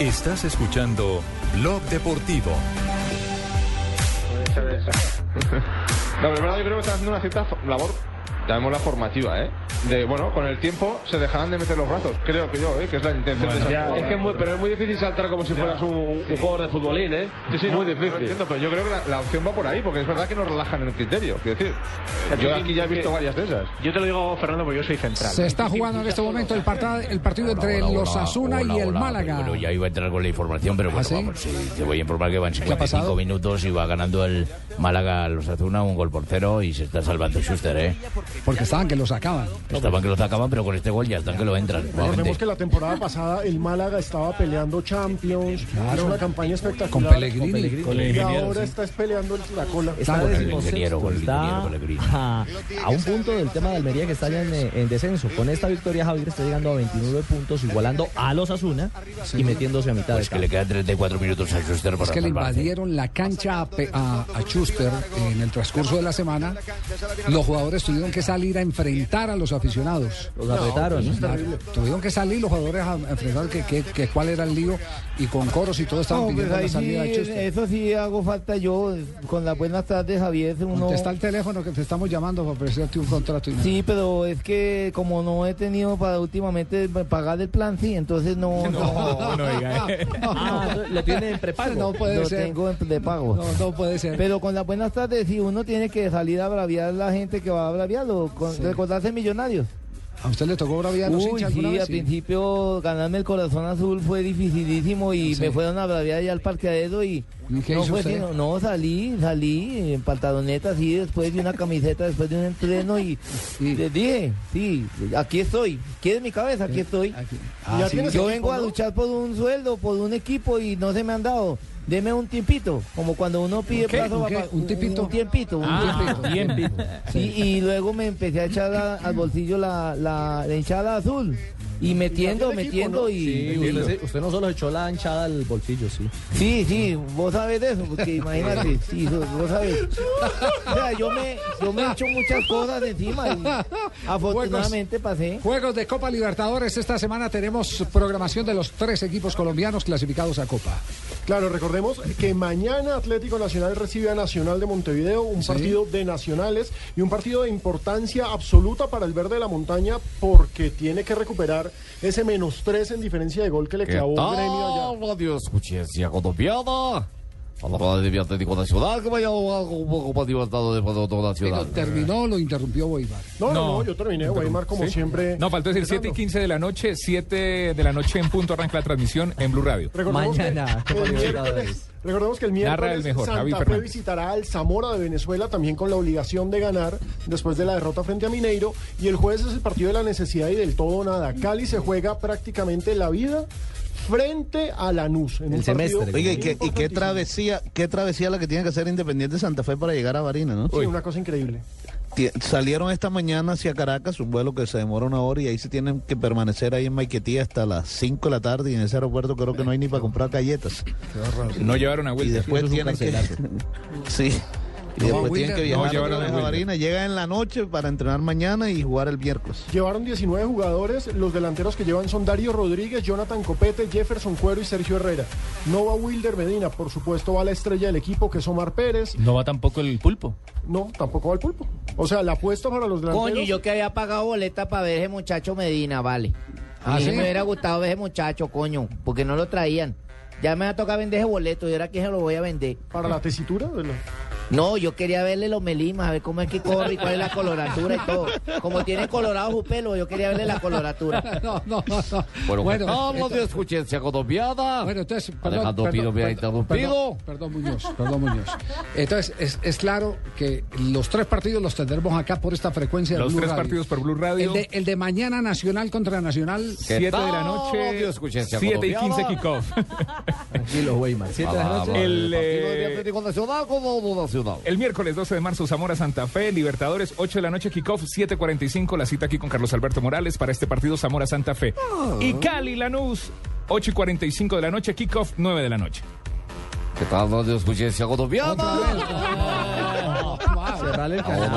Estás escuchando Blog Deportivo. No, pero yo creo que está haciendo una cierta labor, llamémosla formativa, ¿eh? De, bueno, con el tiempo se dejarán de meter los brazos, creo que yo, ¿eh? Que es la intención de Ya, es que es muy, pero es muy difícil saltar como si fueras un, un jugador de futbolín, ¿eh? Sí, sí, muy no, lo difícil. entiendo, pero yo creo que la, la opción va por ahí, porque es verdad que nos relajan el criterio. Quiero decir, yo aquí ya he visto varias de esas. Yo te lo digo, Fernando, porque yo soy central. Se está jugando en este momento el, parta- el partido entre los Asuna y el Málaga. Bueno, ya iba a entrar con la información, pero bueno, ¿Ah, sí? vamos, sí, te voy a informar que van ha pasado? 55 minutos y va ganando el Málaga a los Azuna un gol por cero y se está salvando Schuster, ¿eh? Porque estaban que lo sacaban. Estaban que lo sacaban, pero con este gol ya están que lo entran. Recordemos que la temporada pasada el Málaga estaba peleando Champions, Claro. hizo una campaña espectacular. Con Pellegrini. Con Pellegrini. Con el y ahora sí. está peleando la cola. Está Con el ingeniero, con el está ingeniero Pellegrini. a, a un punto del tema de Almería que está ya en, eh, en descenso. Con esta victoria Javier está llegando a 29 puntos, igualando a los Asuna y metiéndose a mitad Pues de que le quedan 34 minutos a Schuster para Es que le invadieron la cancha a, a, a Schuster en el transcurso de la semana. Los jugadores tuvieron que salir a enfrentar a los aficionados. Los apretaron, Tuvieron que salir los jugadores a enfrentar que, que- que cuál era el lío y con coros y todo estaban No, pues pidiendo la sí, salida de eso sí hago falta yo. Con las buenas tardes, Javier. Uno... Contesta el teléfono que te estamos llamando para ofrecerte un contrato. Y nada. Sí, pero es que como no he tenido para últimamente pagar el plan, sí, entonces no. No, no diga. Ah, lo tiene en prepago. No puede lo ser. tengo en de pago. No, no puede ser. Pero con las buenas tardes, sí, uno tiene que salir a braviar a la gente que va a braviarlo, con, Sí. recordarse millonarios. ¿A usted le tocó braviar los hinchas sí, vez? al principio ganarme el corazón azul fue dificilísimo y Sí. me fueron a braviar allá al parqueadero y ¿Y qué no hizo fue usted? sino- no salí, salí en pantaloneta así después de una camiseta, después de un entreno y les dije, sí, aquí estoy, ¿quieres mi cabeza? Aquí estoy. Ah, Ya sí. tienes Yo equipo, vengo a luchar por un sueldo, por un equipo y no se me han dado. Deme un tiempito, como cuando uno pide qué? plazo ¿Un ¿Un tipito? Un tiempito, un Ah, tiempito. tiempito. Sí, y luego me empecé a echar a- al bolsillo la, la, la hinchada azul. Y metiendo, equipo, metiendo ¿no? y... Sí, usted, usted no solo echó la hinchada al bolsillo, sí. Sí, sí, vos sabés de eso, porque imagínate, sí, vos sabés. O sea, yo me, yo me echo muchas cosas encima y afortunadamente pasé. Juegos de Copa Libertadores. Esta semana tenemos programación de los tres equipos colombianos clasificados a Copa. Claro, recordemos que mañana Atlético Nacional recibe a Nacional de Montevideo, un Sí. partido de nacionales y un partido de importancia absoluta para el verde de la montaña porque tiene que recuperar ese menos tres en diferencia de gol que le clavó Gremio allá. Radio Escuchencia Colombiana. A la de Atlético Nacional, que vaya a un poco más libertado de Atlético Pero Nacional. terminó, lo interrumpió Weimar. No, no, no, yo terminé, Weimar, como ¿Sí? siempre. No, faltó decir 7 y 15 de la noche, 7 de la noche en punto arranca la transmisión en Blue Radio. Recordemos Mañana, que el Libertadores. miércoles, recordemos que el Narra miércoles el mejor, Javi Santa Fe visitará al Zamora de Venezuela también con la obligación de ganar después de la derrota frente a Mineiro y el jueves es el partido de la necesidad y del todo o nada. Cali se juega prácticamente la vida frente a Lanús en El semestre. Oiga, ¿y qué, y qué travesía, qué travesía la que tiene que hacer Independiente Santa Fe para llegar a Barina, ¿no? Sí, una cosa increíble. Salieron esta mañana hacia Caracas, un vuelo que se demora una hora y ahí se tienen que permanecer ahí en Maiquetía hasta las 5 de la tarde y en ese aeropuerto creo que no hay ni para comprar galletas. No llevaron a Y Wilder. después tienen que... sí. Y No, después tienen que viajar a a Wilder. Barina. Llegan en la noche para entrenar mañana y jugar el miércoles. Llevaron 19 jugadores, los delanteros que llevan son Darío Rodríguez, Jonathan Copete, Jefferson Cuero y Sergio Herrera. No va Wilder Medina, por supuesto va la estrella del equipo que es Omar Pérez. No va tampoco el pulpo. No, tampoco va el pulpo. O sea, la apuesta para los delanteros. Coño, yo que había pagado boleta para ver ese muchacho Medina, vale. ¿Ah, y sí? me hubiera gustado ver ese muchacho, coño, porque no lo traían. Ya me va a tocar vender ese boleto y ahora que se lo voy a vender. Para la tesitura de la- No, yo quería verle los melimas, a ver cómo es que corre y cuál es la coloratura y todo. Como tiene colorado su pelo, yo quería verle la coloratura. No, no, no. no. Bueno, Bueno, vamos esto- de Escuchencia Colombiana. Bueno, entonces, perdón, Alejandro perdón, Pino me ha perdón, interrumpido. Perdón, perdón, Muñoz, perdón, Muñoz. Entonces, es, es claro que los tres partidos los tendremos acá por esta frecuencia de Los Blue tres Radio. partidos por Blue Radio. El de, el de mañana Nacional contra Nacional. 7 de la noche, 7 y 15 Colombiana? kickoff. Tranquilo, Weimar. Siete de la noche. El, partido de eh, Atlético Nacional con Nacional. El miércoles 12 de marzo, Zamora Santa Fe, Libertadores, 8 de la noche, kickoff, 7.45, la cita aquí con Carlos Alberto Morales para este partido Zamora Santa Fe. Y Cali Lanús, 8 y 45 de la noche, kickoff, 9 de la noche. ¿Qué tal, Radio Escuchencia Colombiana?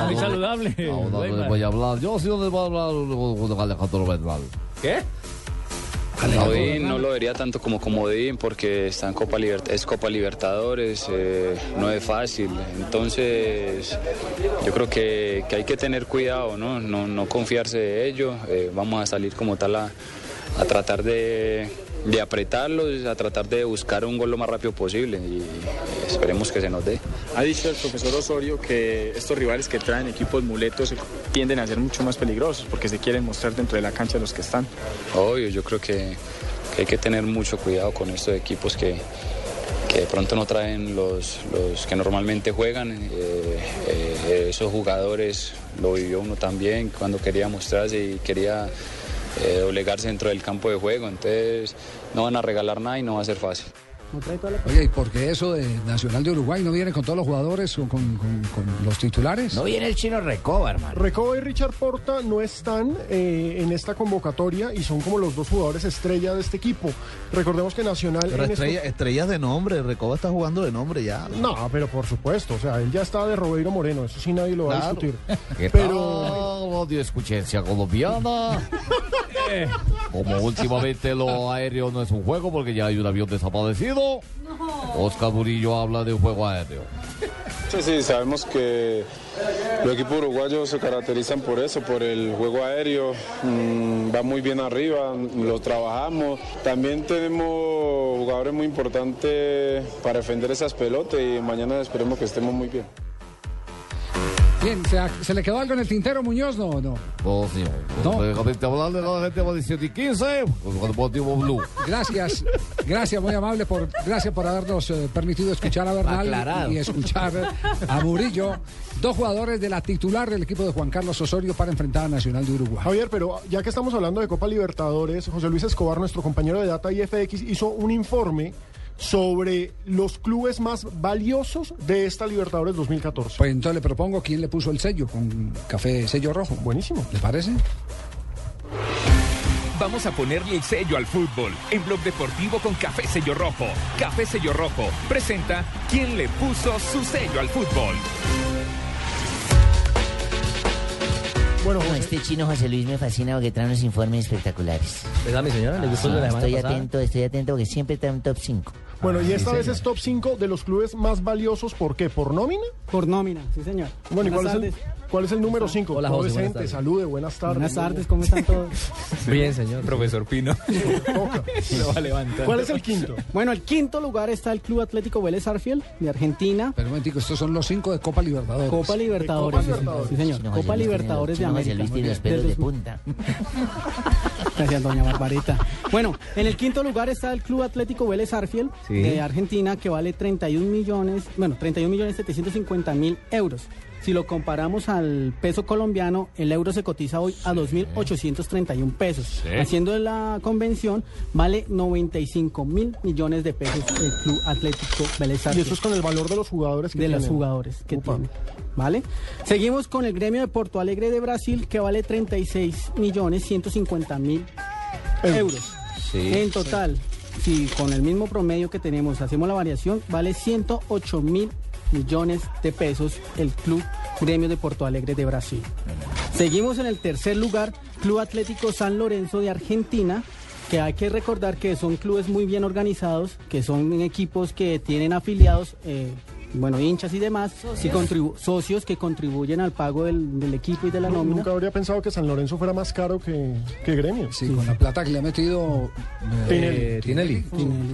Muy no- saludable. Ahora les voy a hablar. Yo sí no les voy a hablar con Alejandro Bernal. ¿Qué? Comodín no lo vería tanto como comodín porque está en Copa Libert- es Copa Libertadores, eh, no es fácil. Entonces, yo creo que, que hay que tener cuidado, ¿no? No, no confiarse de ello. Eh, vamos a salir como tal a, a tratar de, de apretarlos, a tratar de buscar un gol lo más rápido posible y esperemos que se nos dé. Ha dicho el profesor Osorio que estos rivales que traen equipos muletos tienden a ser mucho más peligrosos porque se quieren mostrar dentro de la cancha los que están. Obvio, yo creo que, que hay que tener mucho cuidado con estos equipos que, que de pronto no traen los, los que normalmente juegan. Eh, eh, esos jugadores lo vivió uno también cuando quería mostrarse y quería eh, doblegarse dentro del campo de juego. Entonces no van a regalar nada y no va a ser fácil. Oye, ¿y por qué eso de Nacional de Uruguay no viene con todos los jugadores o con, con- con los titulares? No viene el chino Recoba, hermano. Recoba y Richard Porta no están eh, en esta convocatoria y son como los dos jugadores estrella de este equipo. Recordemos que Nacional... Pero en estrella- estos- estrellas de nombre, Recoba está jugando de nombre ya. No, pero por supuesto, o sea, él ya está de Robeiro Moreno, eso sí nadie lo va a discutir. ¿Qué Pero... Radio Escuchencia Colombiana? Como últimamente lo aéreo no es un juego porque ya hay un avión desaparecido, Oscar Murillo habla de un juego aéreo. Sí, sí, sabemos que los equipos uruguayos se caracterizan por eso, por el juego aéreo, mm, va muy bien arriba, lo trabajamos. También tenemos jugadores muy importantes para defender esas pelotas y mañana esperemos que estemos muy bien. Bien, ¿se, se le quedó algo en el tintero, Muñoz? No, no. No, señor. No. Únicamente hablar de la gente de 17 y 15, con Deportivo Blue. Gracias, gracias, muy amable, por, gracias por habernos eh, permitido escuchar a Bernal Aclarado. y escuchar a Murillo, dos jugadores de la titular del equipo de Juan Carlos Osorio para enfrentar a Nacional de Uruguay. Javier, pero ya que estamos hablando de Copa Libertadores, José Luis Escobar, nuestro compañero de Data y FX, hizo un informe sobre los clubes más valiosos de esta Libertadores 2014. Pues entonces le propongo quién le puso el sello con café sello rojo. Buenísimo. ¿Le parece? Vamos a ponerle el sello al fútbol en Blog Deportivo con Café Sello Rojo. Café Sello Rojo presenta quién le puso su sello al fútbol. Bueno, No, este chino José Luis me fascina porque trae unos informes espectaculares. ¿Verdad, mi señora? ¿Le gustó el de la semana estoy pasada? atento, estoy atento porque siempre trae un top 5. Bueno, y Sí, esta vez señor. es top 5 de los clubes más valiosos, ¿por qué? ¿Por nómina? Por nómina, sí señor. Bueno, ¿y cuál es, el, tardes. cuál es el número 5? Hola, José, buenas tardes. salude, buenas tardes. Buenas tardes, ¿cómo están todos? Bien, señor. Profesor Pino. Lo va a levantar. ¿Cuál es el quinto? Bueno, el quinto lugar está el Club Atlético Vélez Arfiel de Argentina. Pero un momentico, estos son los cinco de Copa Libertadores. Copa Libertadores, sí, señor. sí, señor. Chino Copa tiene Libertadores de América. Luis tiene los Del pelos de 2000. punta. Gracias, doña Barbarita. Bueno, en el quinto lugar está el Club Atlético Vélez Arfiel Sí. de Argentina, que vale 31 millones, bueno, 31 millones 750 mil euros. Si lo comparamos al peso colombiano, el euro se cotiza hoy a 2.831 pesos. Sí. Haciendo la convención, vale 95 mil millones de pesos el Club Atlético Vélez Y eso es con el valor de los jugadores que de los jugadores que Upa. tiene. ¿Vale? Seguimos con el gremio de Porto Alegre de Brasil, que vale 36 millones 150 mil euros. Sí. En total, si con el mismo promedio que tenemos hacemos la variación, vale 108 mil millones de pesos el Club Gremio de Porto Alegre de Brasil. Seguimos en el tercer lugar, Club Atlético San Lorenzo de Argentina, que hay que recordar que son clubes muy bien organizados, que son equipos que tienen afiliados, eh, bueno, hinchas y demás, y contribu- socios que contribuyen al pago del, del equipo y de la nómina. Nunca habría pensado que San Lorenzo fuera más caro que, que Gremio. Sí, con la plata que le ha metido Tinelli. Tinelli.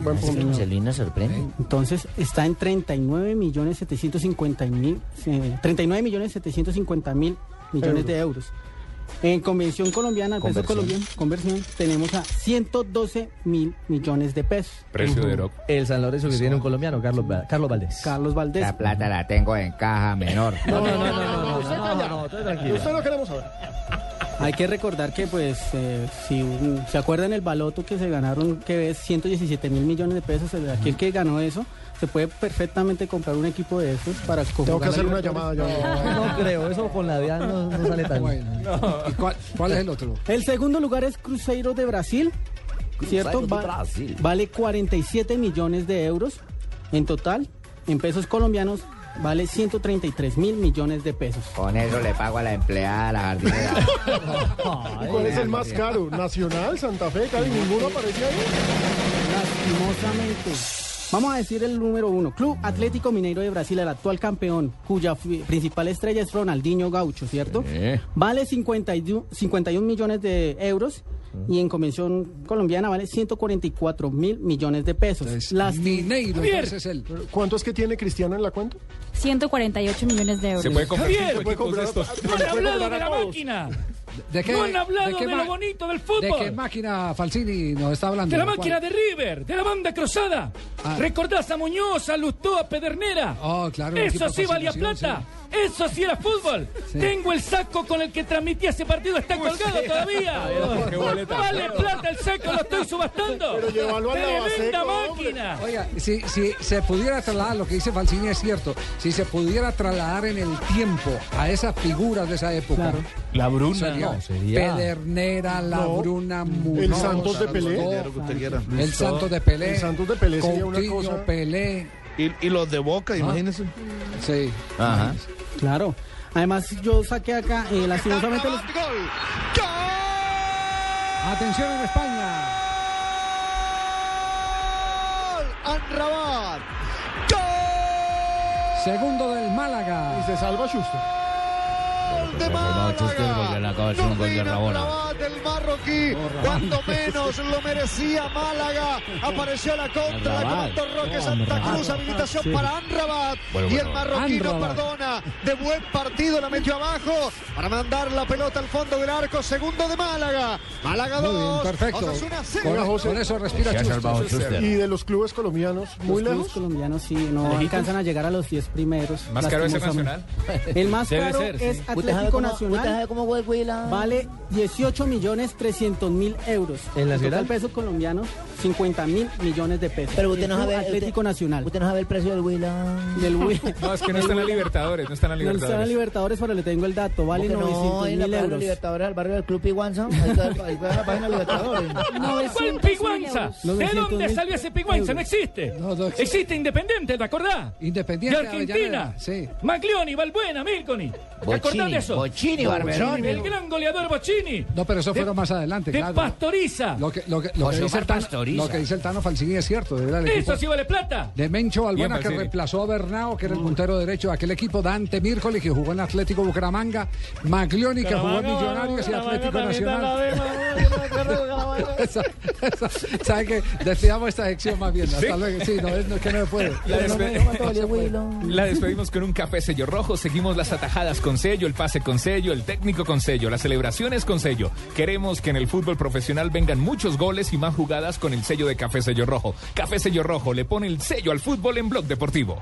Buen Ese punto. Sorprende. Entonces está en 39 millones 750 mil, eh, 39 millones 750 mil millones de euros. En convención colombiana, peso Conversión. colombiano, conversión, tenemos a 112 mil millones de pesos. Precio de Oro. El San Lorenzo que tiene un colombiano, Carlos, Carlos Valdés. Carlos Valdés. La plata la tengo en caja menor. No, no, no, no, no, Usted calla. Usted lo queremos saber. Hay que recordar que, pues, eh, si un- se acuerdan el baloto que se ganaron, que es 117 mil millones de pesos, el- aquel que ganó eso, se puede perfectamente comprar un equipo de esos para Tengo que hacer una llamada ya. No creo, eso con la DIAN no, no sale tan Bueno, ¿y cuál, cuál es el otro? El segundo lugar es Cruzeiro de Brasil, ¿cierto? De Va- Brasil. Vale 47 millones de euros en total. En pesos colombianos vale 133 mil millones de pesos. Con eso le pago a la empleada, a la jardinera. ¿Y ¿Cuál es el más caro? ¿Nacional? ¿Santa Fe? ¿Cali? ¿Ninguno aparece ahí? Lastimosamente. Vamos a decir el número uno. Club Atlético Mineiro de Brasil, el actual campeón, cuya principal estrella es Ronaldinho Gaucho, ¿cierto? Vale 51, 51 millones de euros y en convención colombiana vale 144 mil millones de pesos. Lasti- Mineiro, ese es el. ¿Cuánto es que tiene Cristiano en la cuenta? 148 millones de euros. Se puede comprar Javier, puede de comprar- estos. puede comprar a todos. máquina! ¿De qué- no han hablado de de, lo bonito del ¿De fútbol. qué máquina Falsini nos está hablando? De la ¿Cuál? máquina de River, de la banda cruzada. Ah. ¿Recordás a Muñoz, a Lustó, a Pedernera? Oh, claro, Eso sí valía plata. Eso sí era fútbol. Sí. Tengo el saco con el que transmití ese partido, está colgado todavía. Boleta. Vale plata el saco, lo estoy subastando. Pero Tremenda hombre. máquina. Oiga, si, si se pudiera trasladar, lo que dice Falsini es cierto, si se pudiera trasladar en el tiempo a esas figuras de esa época. Claro. La Bruna. Sería No, sería- Pedernera, La No. Bruna, El Munoz, Santos de Pelé. El Santos de Pelé. El Santos de Pelé sería una Coutinho, cosa- Pelé. Y, y los de Boca, imagínense. Sí. Ajá. Claro. Además, yo saqué acá, eh, lastimosamente, los, Atención en España. Anrabat. Segundo del Y Málaga. se salva Schuster. Gol de porque le acaba de hacer un gol de Domina Rabona. Anrabat, el marroquí, cuando menos lo merecía Málaga. Apareció la contra, la comandó Roque Santa Cruz, habilitación para Anrabat. Bueno, y el marroquí no perdona. De buen partido la metió abajo para mandar la pelota al fondo del arco. Segundo de Málaga. Málaga Muy bien, 2. perfecto. Con, José. con eso respira Schuster. Y de los clubes colombianos, muy los clubes lejos. colombianos sí, no alcanzan a llegar a los 10 primeros. Más caro es el. Nacional. El más Debe caro ser, es ¿Usted sabe Cómo, ¿Usted sabe Nacional. cómo el Huila? Vale 18 millones 300 mil euros. ¿En Nacional? total pesos colombianos, 50 mil millones de pesos. Pero usted no El sabe. Atlético usted- Nacional. Usted no sabe el precio del Huila. Del Wii. No, es que no están en la Libertadores, no están en la No están en Libertadores. Libertadores, pero le tengo el dato. Vale ¿Cómo que 900 no, en la mil euros. Libertadores, al barrio del Club Piguanza. Ahí está, la página de Libertadores. ¿Cuál piguanza? ¿De 900 dónde salió ese piguanza? No existe. No, no existe. Existe Independiente, ¿te acordás? Independiente De Argentina. Sí. Maglioni, Balbuena, Milconi. ¿Te acordás de eso? Bocini, Barberón. El gran goleador Bocini. No, pero eso De- fueron más adelante, De claro. Pastoriza. Lo que, lo que, lo que José dice el Tano, Pastoriza. lo que dice el Tano Falsini es cierto. el Eso sí vale plata. de Mencho Bien, que reemplazó a Bernao, que era el puntero derecho de aquel equipo. Dante Mírcoles, que jugó en Atlético Bucaramanga. Maglioni, que jugó en Millonarios y Atlético Nacional. ¿Sabe qué? Despidamos esta sección más bien. Hasta luego. Sí, no, es, que no me puede. La, No me Huila. la despedimos con un café sello rojo, seguimos las atajadas con sello, el pase con sello, el técnico con sello, las celebraciones con sello. Queremos que en el fútbol profesional vengan muchos goles y más jugadas con el sello de café sello rojo. Café sello rojo le pone el sello al fútbol en Blog Deportivo.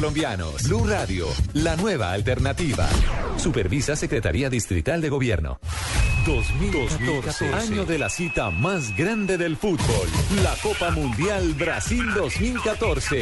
Blue Radio, la nueva alternativa. Supervisa Secretaría Distrital de Gobierno. 2014, año de la cita más grande del fútbol, la Copa Mundial Brasil 2014.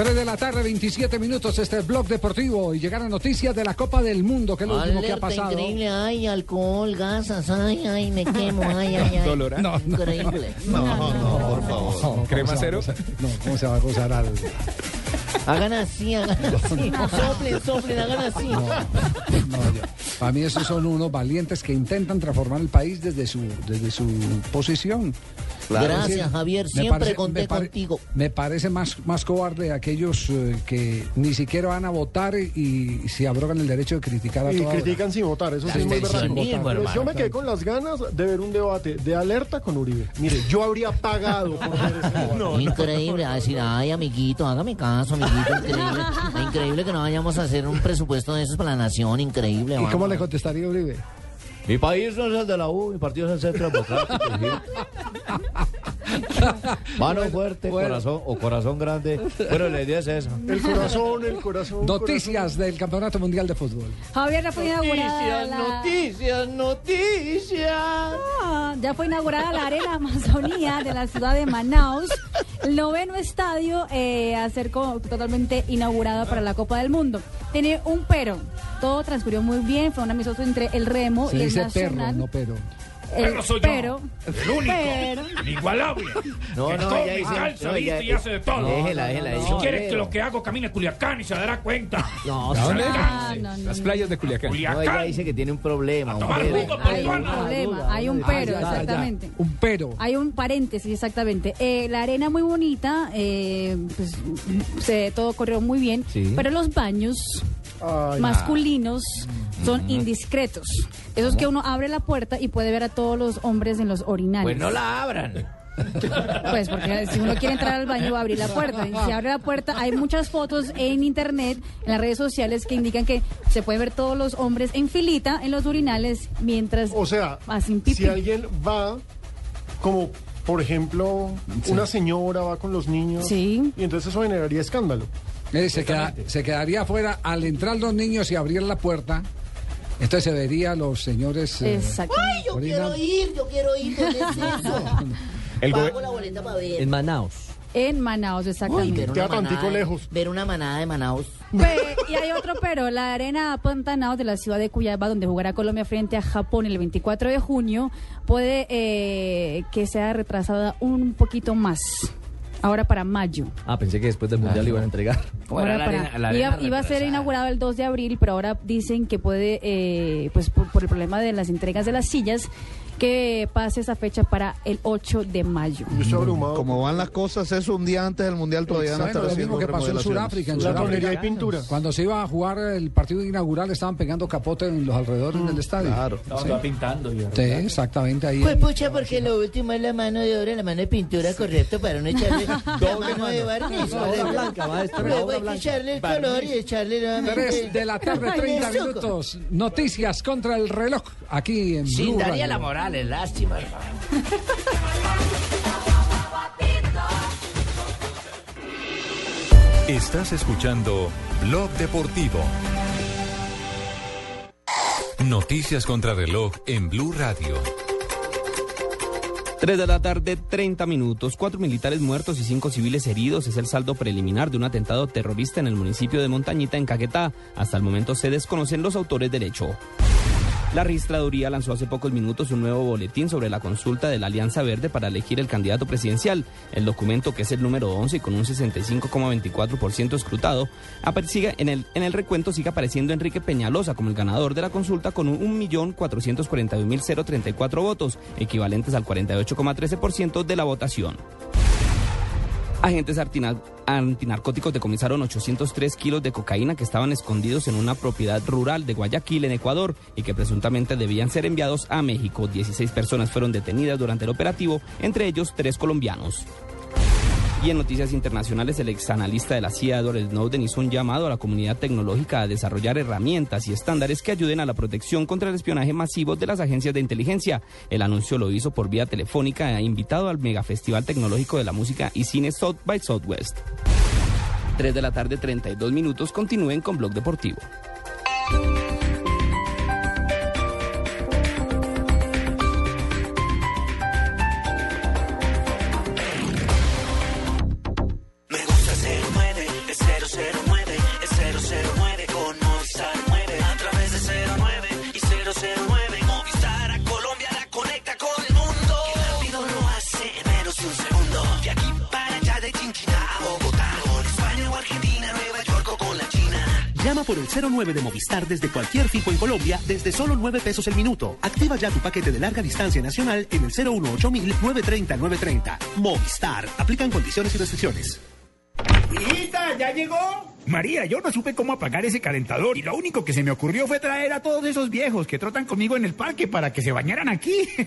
Tres de la tarde, 27 minutos, este es Blog Deportivo y llegaron noticias de la Copa del Mundo, que es lo último que ha pasado. increíble, ay, alcohol, gasas, ay, ay, me quemo, ay, ay, ay. Dolor, ¿eh? No, no, Increíble. por favor. ¿Crema ¿cómo se va a cero? No, ¿cómo se va a gozar algo? Hagan así, hagan así. Soplen, soplen, hagan así. No. Para mí esos son unos valientes que intentan transformar el país desde su, desde su posición. Gracias, Javier. Siempre parece- conté me pare- contigo. Me parece más, más cobarde aquellos eh, que ni siquiera van a votar y, y se abrogan el derecho de criticar a Y toda hora. critican sin votar, eso sí es muy verdad. Pero yo me quedé con las ganas de ver un debate de alerta con Uribe. Mire, yo habría pagado por ver ese debate. Increíble, a decir, ay, amiguito, hágame caso, amiguito, increíble. Increíble que no vayamos a hacer un presupuesto de esos para la nación, increíble. ¿Y vamos. cómo le contestaría Uribe? Mi país no es el de la U, mi partido es el Centro Democrático. Mano fuerte, bueno. corazón o corazón grande. Bueno, la idea es esa. El corazón, el corazón. Noticias del Campeonato Mundial de Fútbol. Javier, ya fue inaugurada la... noticias, noticias. Ah, ya fue inaugurada la Arena Amazonía de la ciudad de Manaus, el noveno estadio eh, a ser totalmente inaugurado para la Copa del Mundo. Tiene un pero. Todo transcurrió muy bien, fue un amistoso entre el Remo Se y el dice perro, Nacional. no pero. El Perro soy yo. pero, El único. pero, El inigualable. No, que no, come, ella dice- calza, no, viste ella- y hace de todo. Déjela, déjela, Si quieres que lo que hago camine a Culiacán y se dará cuenta. No, Se ¿dónde? alcance. Ah, no, no, Las no. playas de Culiacán. No, ella Culiacán. dice que tiene un problema. un tomar pero. jugo, hay un peruano. problema, hay un pero, Ah, ya, ya, ya. exactamente. Un pero. Hay un paréntesis, exactamente. Eh, la arena muy bonita, eh, pues, se, todo corrió muy bien, Sí. pero los baños Ay, masculinos son indiscretos. Esos que uno abre la puerta y puede ver a todos los hombres en los orinales. Pues no la abran. Pues porque si uno quiere entrar al baño va a abrir la puerta. Y si abre la puerta, hay muchas fotos en internet, en las redes sociales que indican que se puede ver todos los hombres en filita en los urinales mientras O sea, hacen pipí. si alguien va, como por ejemplo, una señora va con los niños, Sí. y entonces eso generaría escándalo. Eh, se, queda- se quedaría afuera al entrar los niños y abrir la puerta. Entonces se vería a los señores. eh, Exactamente. Ay, yo Orinan. quiero ir, yo quiero ir, ¿dónde es eso? El Pago la boleta para ver. En Manaus. En Manaus, Uy, exactamente. ver Queda una, manada, tantico de- lejos. ver una manada de Manaus. Pe- y hay otro pero, la arena Pantanaos de la ciudad de Cuyaba, donde jugará Colombia frente a Japón el 24 de junio, puede eh, que sea retrasada un poquito más. Ahora para mayo. Ah, pensé que después del Mundial iban a entregar. Ahora la para- arena- la iba, arena iba a ser inaugurado el 2 de abril, pero ahora dicen que puede, eh, pues por, por el problema de las entregas de las sillas, que pase esa fecha para el 8 de mayo. Yo. Como van las cosas, eso un día antes del Mundial todavía Bueno, estar lo haciendo mismo que pasó en. Sudáfrica. En La Sudáfrica, tonería y pintura. Cuando se iba a jugar el partido inaugural estaban pegando capote en los alrededores del estadio. Claro. Sí. pintando. Sí, exactamente ahí. Pues pucha, porque lo último es la mano de obra, la mano de pintura, correcto, para no echarle la mano de barniz. La obra blanca, maestro, la Luego hay que echarle el color y echarle nuevamente. 3 de la tarde, 30 Ay, eso. minutos. Noticias contra el reloj. Aquí en Sin Blue Daría Radio. Lástima, hermano. Estás escuchando Blog Deportivo. Noticias contra reloj en Blue Radio. 3 de la tarde, 30 minutos. Cuatro militares muertos y cinco civiles heridos es el saldo preliminar de un atentado terrorista en el municipio de Montañita, en Caquetá. Hasta el momento se desconocen los autores del hecho. La registraduría lanzó hace pocos minutos un nuevo boletín sobre la consulta de la Alianza Verde para elegir el candidato presidencial. El documento, que es el número 11 y con un 65,24% escrutado, en el, en el recuento sigue apareciendo Enrique Peñalosa como el ganador de la consulta con un 1.441.034 votos, equivalentes al 48,13% de la votación. Agentes antinarcóticos decomisaron 803 kilos de cocaína que estaban escondidos en una propiedad rural de Guayaquil, en Ecuador, y que presuntamente debían ser enviados a México. 16 personas fueron detenidas durante el operativo, entre ellos tres colombianos. Y en noticias internacionales, el exanalista de la CIA, Edward Snowden, hizo un llamado a la comunidad tecnológica a desarrollar herramientas y estándares que ayuden a la protección contra el espionaje masivo de las agencias de inteligencia. El anuncio lo hizo por vía telefónica, e invitado al megafestival tecnológico de la música y cine South by Southwest. 3 de la tarde, 32 minutos. Continúen con Blog Deportivo. 09 de Movistar desde cualquier fijo en Colombia desde solo 9 pesos el minuto. Activa ya tu paquete de larga distancia nacional en el 018 930 930. Movistar. Aplican condiciones y restricciones. ¡Hijita, ya llegó! María, yo no supe cómo apagar ese calentador y lo único que se me ocurrió fue traer a todos esos viejos que trotan conmigo en el parque para que se bañaran aquí.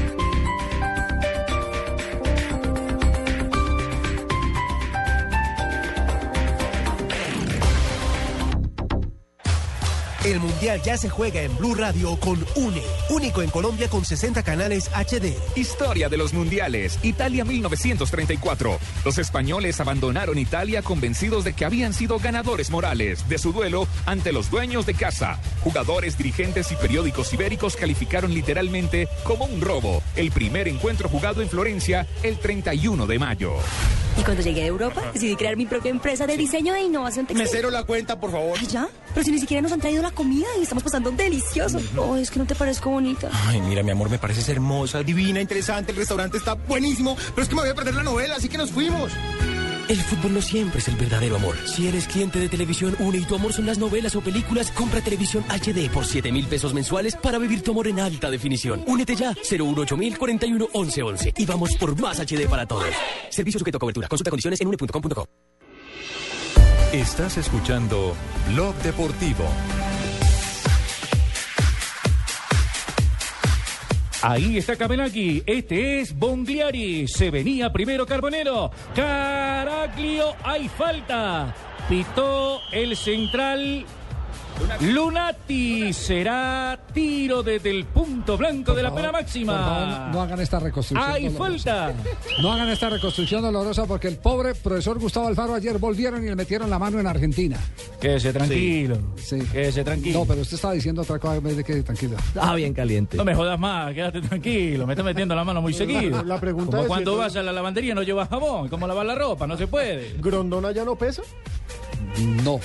El Mundial ya se juega en Blue Radio con UNE, único en Colombia con 60 canales HD. Historia de los mundiales. Italia 1934. Los españoles abandonaron Italia convencidos de que habían sido ganadores morales de su duelo ante los dueños de casa. Jugadores, dirigentes y periódicos ibéricos calificaron literalmente como un robo el primer encuentro jugado en Florencia el 31 de mayo. Y cuando llegué a Europa, decidí crear mi propia empresa de diseño e innovación textil. Mesero la cuenta, por favor. Ay, ¿Ya? Pero si ni siquiera nos han traído la comida y estamos pasando delicioso. Oh, es que no te parezco bonita. Ay, mira, mi amor, me pareces hermosa, divina, interesante. El restaurante está buenísimo. Pero es que me voy a perder la novela, así que nos fuimos. El fútbol no siempre es el verdadero amor. Si eres cliente de Televisión Une y tu amor son las novelas o películas, compra Televisión HD por 7 mil pesos mensuales para vivir tu amor en alta definición. Únete ya, 018 41 11 11 y vamos por más HD para todos. Servicio sujeto a cobertura. Consulta condiciones en une.com.co. Estás escuchando Blog Deportivo. Ahí está Cabenaki, este es Bongliari, se venía primero Carbonero, Caraglio, hay falta, pitó el central Lunati, será tiro desde el punto blanco de la pena Por máxima. favor, no hagan esta reconstrucción. Hay dolorosa. falta. No hagan esta reconstrucción dolorosa porque el pobre profesor Gustavo Alfaro ayer volvieron y le metieron la mano en Argentina. Quédese tranquilo. Sí. Quédese tranquilo. No, pero usted estaba diciendo otra cosa en vez de que tranquilo. Ah, bien caliente. No me jodas más, quédate tranquilo, me está metiendo la mano muy seguido. la pregunta Como es cuando si- vas a la lavandería no llevas jabón, ¿cómo lavar la ropa? No se puede. ¿Grondona ya no pesa? No.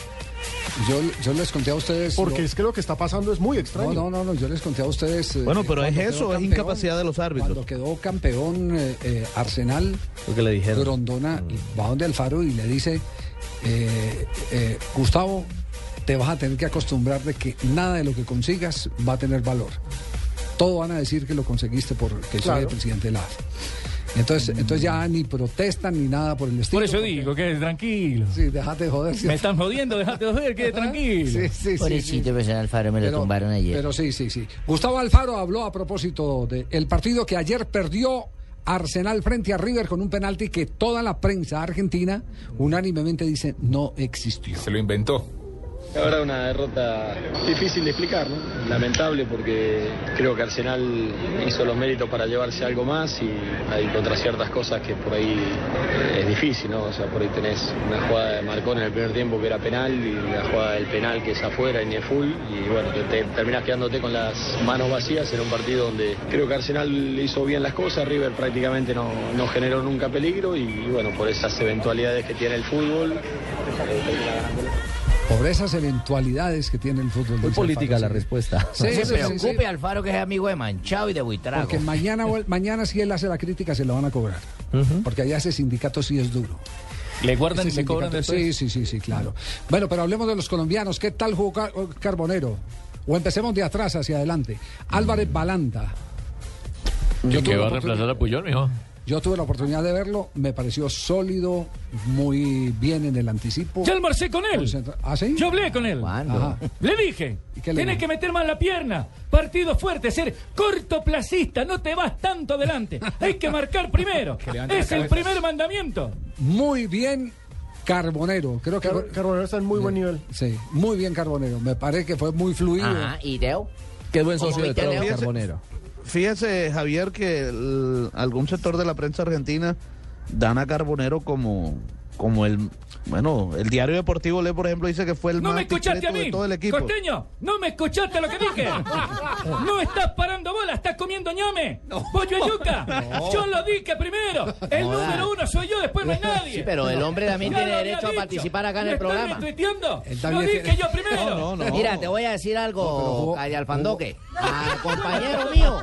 Yo, yo les conté a ustedes. Porque lo- es que lo que está pasando es muy extraño. No, no, no, no, yo les conté a ustedes. eh, Bueno, pero es eso, es incapacidad de los árbitros. Cuando quedó campeón eh, eh, Arsenal, Lo que le dijeron. Grondona y va donde Alfaro y le dice: eh, eh, Gustavo, te vas a tener que acostumbrar de que nada de lo que consigas va a tener valor. Todo van a decir que lo conseguiste porque soy Claro. el presidente de la AFA. Entonces, entonces ya ni protestan ni nada por el estilo. Por eso porque- digo, quédese tranquilo. Sí, déjate de joder. Me están jodiendo, déjate de joder, quédese tranquilo. Sí, sí, sí, Pobrecito, sí. profesor Alfaro, me lo Pero- tumbaron ayer. Pero sí, sí, sí. Gustavo Alfaro habló a propósito del partido que ayer perdió Arsenal frente a River con un penalti que toda la prensa argentina unánimemente dice no existió. Se lo inventó. La verdad una derrota difícil de explicar, ¿no? Lamentable porque creo que Arsenal hizo los méritos para llevarse algo más y hay contra ciertas cosas que por ahí es difícil, ¿no? O sea, por ahí tenés una jugada de Marcón en el primer tiempo que era penal y una jugada del penal que es afuera y ni full y bueno, que te terminás quedándote con las manos vacías en un partido donde creo que Arsenal hizo bien las cosas, River prácticamente no, no generó nunca peligro y bueno, por esas eventualidades que tiene el fútbol. Por esas eventualidades que tiene el fútbol. Muy política Alfaro, la sí. respuesta. Sí, No se sí, sí, preocupe, sí. Alfaro, que es amigo de Manchado y de Buitrago. Porque mañana, mañana si él hace la crítica se lo van a cobrar. Porque allá ese sindicato sí es duro. ¿Le guardan y Ese le cobran después? Sí, sí, sí, sí, claro. Bueno, pero hablemos de los colombianos. ¿Qué tal jugó Car- Carbonero? O empecemos de atrás hacia adelante. Álvarez Balanta. Yo tuve, la oportunidad, a Puyol, mijo? Yo tuve la oportunidad de verlo. Me pareció sólido, muy bien en el anticipo. Ya almorcé con él. ¿Ah, sí? Yo hablé con él. Ajá. Le dije, tienes que meter más la pierna, partido fuerte, ser cortoplacista, no te vas tanto adelante. Hay que marcar primero. Es el primer mandamiento. Muy bien Carbonero. Creo que Car- Carbonero está en muy buen nivel. Sí, muy bien Carbonero. Me parece que fue muy fluido. Ajá, ¿y Teo? Qué buen ¿Cómo socio de? Carbonero. Fíjese, Javier, que algún sector de la prensa argentina dan a Carbonero como, como el, bueno, el diario deportivo Le, por ejemplo, dice que fue el No más me escuchaste a discreto mí. de todo el equipo. Costeño, no me escuchaste lo que dije. No estás parando bola, estás comiendo ñame. Pollo y yuca. Yo lo dije primero. El número uno soy yo, después no hay nadie. Sí, pero el hombre también tiene derecho a participar acá en ¿Me el programa. retuiteando? Él Lo dije tiene- yo primero. Mira, te voy a decir algo, Calle Alfandoque. Al compañero mío,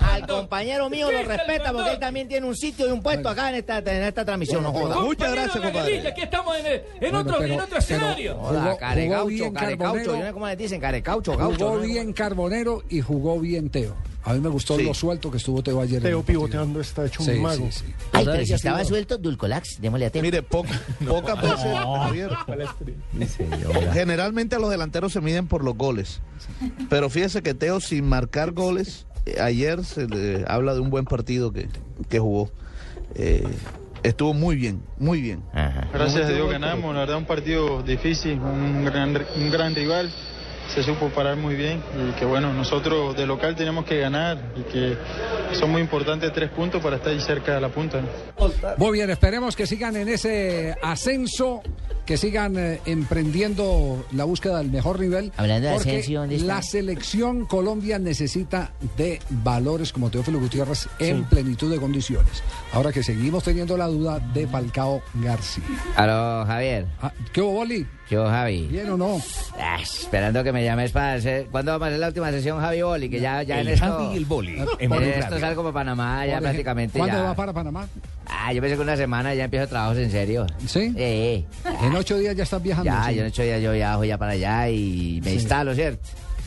al compañero mío lo respeta porque él también tiene un sitio y un puesto acá en esta, en esta transmisión, no joda. Compañero de guerrilla, Aquí estamos en, en Bueno, otro, pero- en otro pero- escenario. Joda, Jugó- carecaucho, jugó bien carecaucho, Carbonero. yo no sé cómo les dicen, carecaucho, gaucho. Jugó ¿no? bien Carbonero y jugó bien Teo. A mí me gustó Sí. lo suelto que estuvo Teo ayer. Teo pivoteando está hecho un Sí, mago. sí, sí. Ay, pero si estaba suelto, Dulcolax, démosle a Teo. Mire, poca, veces, Javier. Generalmente a los delanteros se miden por los goles. Pero fíjese que Teo, sin marcar goles, eh, ayer se le habla de un buen partido que, que jugó. Eh, estuvo muy bien, muy bien. Gracias a Dios ganamos, la verdad un partido difícil, un gran, un gran rival, se supo parar muy bien y que bueno, nosotros de local tenemos que ganar y que son muy importantes tres puntos para estar ahí cerca de la punta. ¿no? Muy bien, esperemos que sigan en ese ascenso, que sigan eh, emprendiendo la búsqueda del mejor nivel. Hablando de ascenso. La selección Colombia necesita de valores como Teófilo Gutiérrez en plenitud de condiciones. Ahora que seguimos teniendo la duda de Falcao García. Aló, Javier. Ah, ¿Qué hubo, Boli? Yo, Javi. ¿Bien o no? Ah, esperando que me llames para hacer... ¿Cuándo vamos a hacer la última sesión, Javi Boli? Que ya, ya El en esto... Javi y el Boli, en En esto salgo para Panamá ya prácticamente ¿Cuándo ya. va para Panamá? Ah, yo pensé que una semana ya empiezo trabajos en serio. ¿Sí? Eh, En ocho días ya estás viajando. ya, sí. yo en ocho días yo viajo ya para allá y me Sí. instalo, ¿cierto?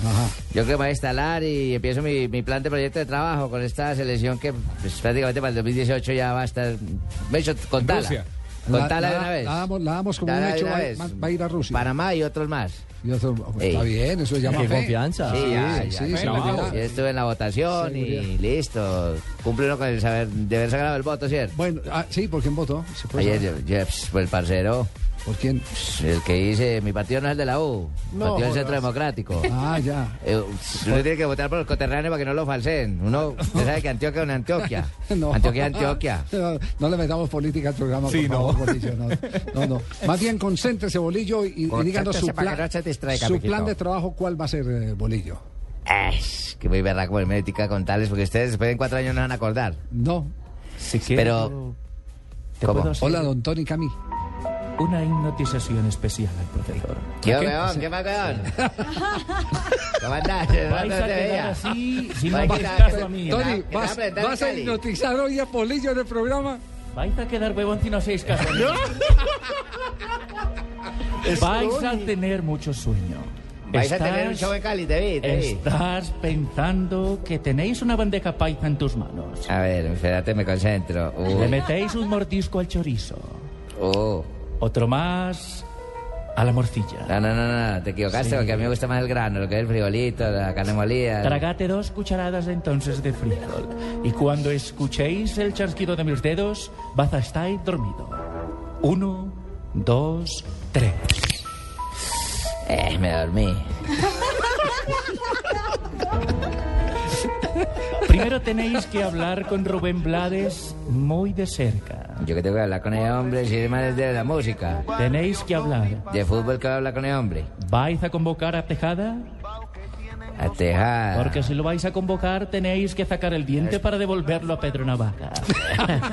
Ajá. Yo creo que me voy a instalar y empiezo mi, mi plan de proyecto de trabajo con esta selección que pues, prácticamente para el 2018 ya va a estar... Me he hecho contala. Rusia. Contala La- de una vez. La damos, la damos como Dala un hecho, una va, vez. va- a ir a Rusia. Panamá y otros más. Y otro- pues, está bien, eso se llama Qué fe. confianza. Sí, ya, ya. sí, ya estuve en la votación Seguridad. y listo. Cumple uno con el saber de haber sacado el voto, ¿cierto? Bueno, ah, sí, ¿por quién votó? ¿Se puede Ayer, yo, yo, pues, el parcero, ¿Por quién? el que dice, mi partido no es el de la U, No partido del. Centro Democrático. Ah, ya. Eh, uno tiene que votar por los coterráneos para que no lo falseen. Uno, usted sabe que Antioquia es una Antioquia. No. Antioquia es Antioquia. No, no le metamos política al programa, Sí, por no. favor, Bolillo. No, no, no. Más bien concéntrese, Bolillo, y, y díganos su plan, distraiga, su plan de trabajo. ¿Cuál va a ser, eh, Bolillo? Es que muy berraco ponerme ética con tales, porque ustedes después en cuatro años no van a acordar. No. Si quieres, Pero, Hola, don Tony Camil. Una hipnotización especial al profesor. ¿Qué, ¿Por qué? ¿Qué más, weón? ¿Cómo andás? Vais a quedar así, si no Vais haces a- caso a mí. Tony, ¿vas, a hipnotizar hoy a Bolillo en el programa? Vais a quedar huevón si no hacéis caso a mí. Vais a tener mucho sueño. Vais a tener un show en Cali, te vi, te vi. Estás pensando que tenéis una bandeja paisa en tus manos. A ver, espérate, me concentro. Le metéis un mordisco al chorizo. Oh. Otro más a la morcilla. No, no, no, no, te equivocaste Sí. porque a mí me gusta más el grano, lo que es el frijolito, la carne molida. Tragate dos cucharadas entonces de frijol. Y cuando escuchéis el chasquido de mis dedos, vas a estar dormido. Uno, dos, tres. Eh, me dormí. Primero tenéis que hablar con Rubén Blades muy de cerca. Yo que tengo que hablar con el hombre, si es más de la música. Tenéis que hablar. De fútbol que voy a hablar con el hombre. ¿Vais a convocar a Tejada? A Tejada. Porque si lo vais a convocar tenéis que sacar el diente para devolverlo a Pedro Navaja.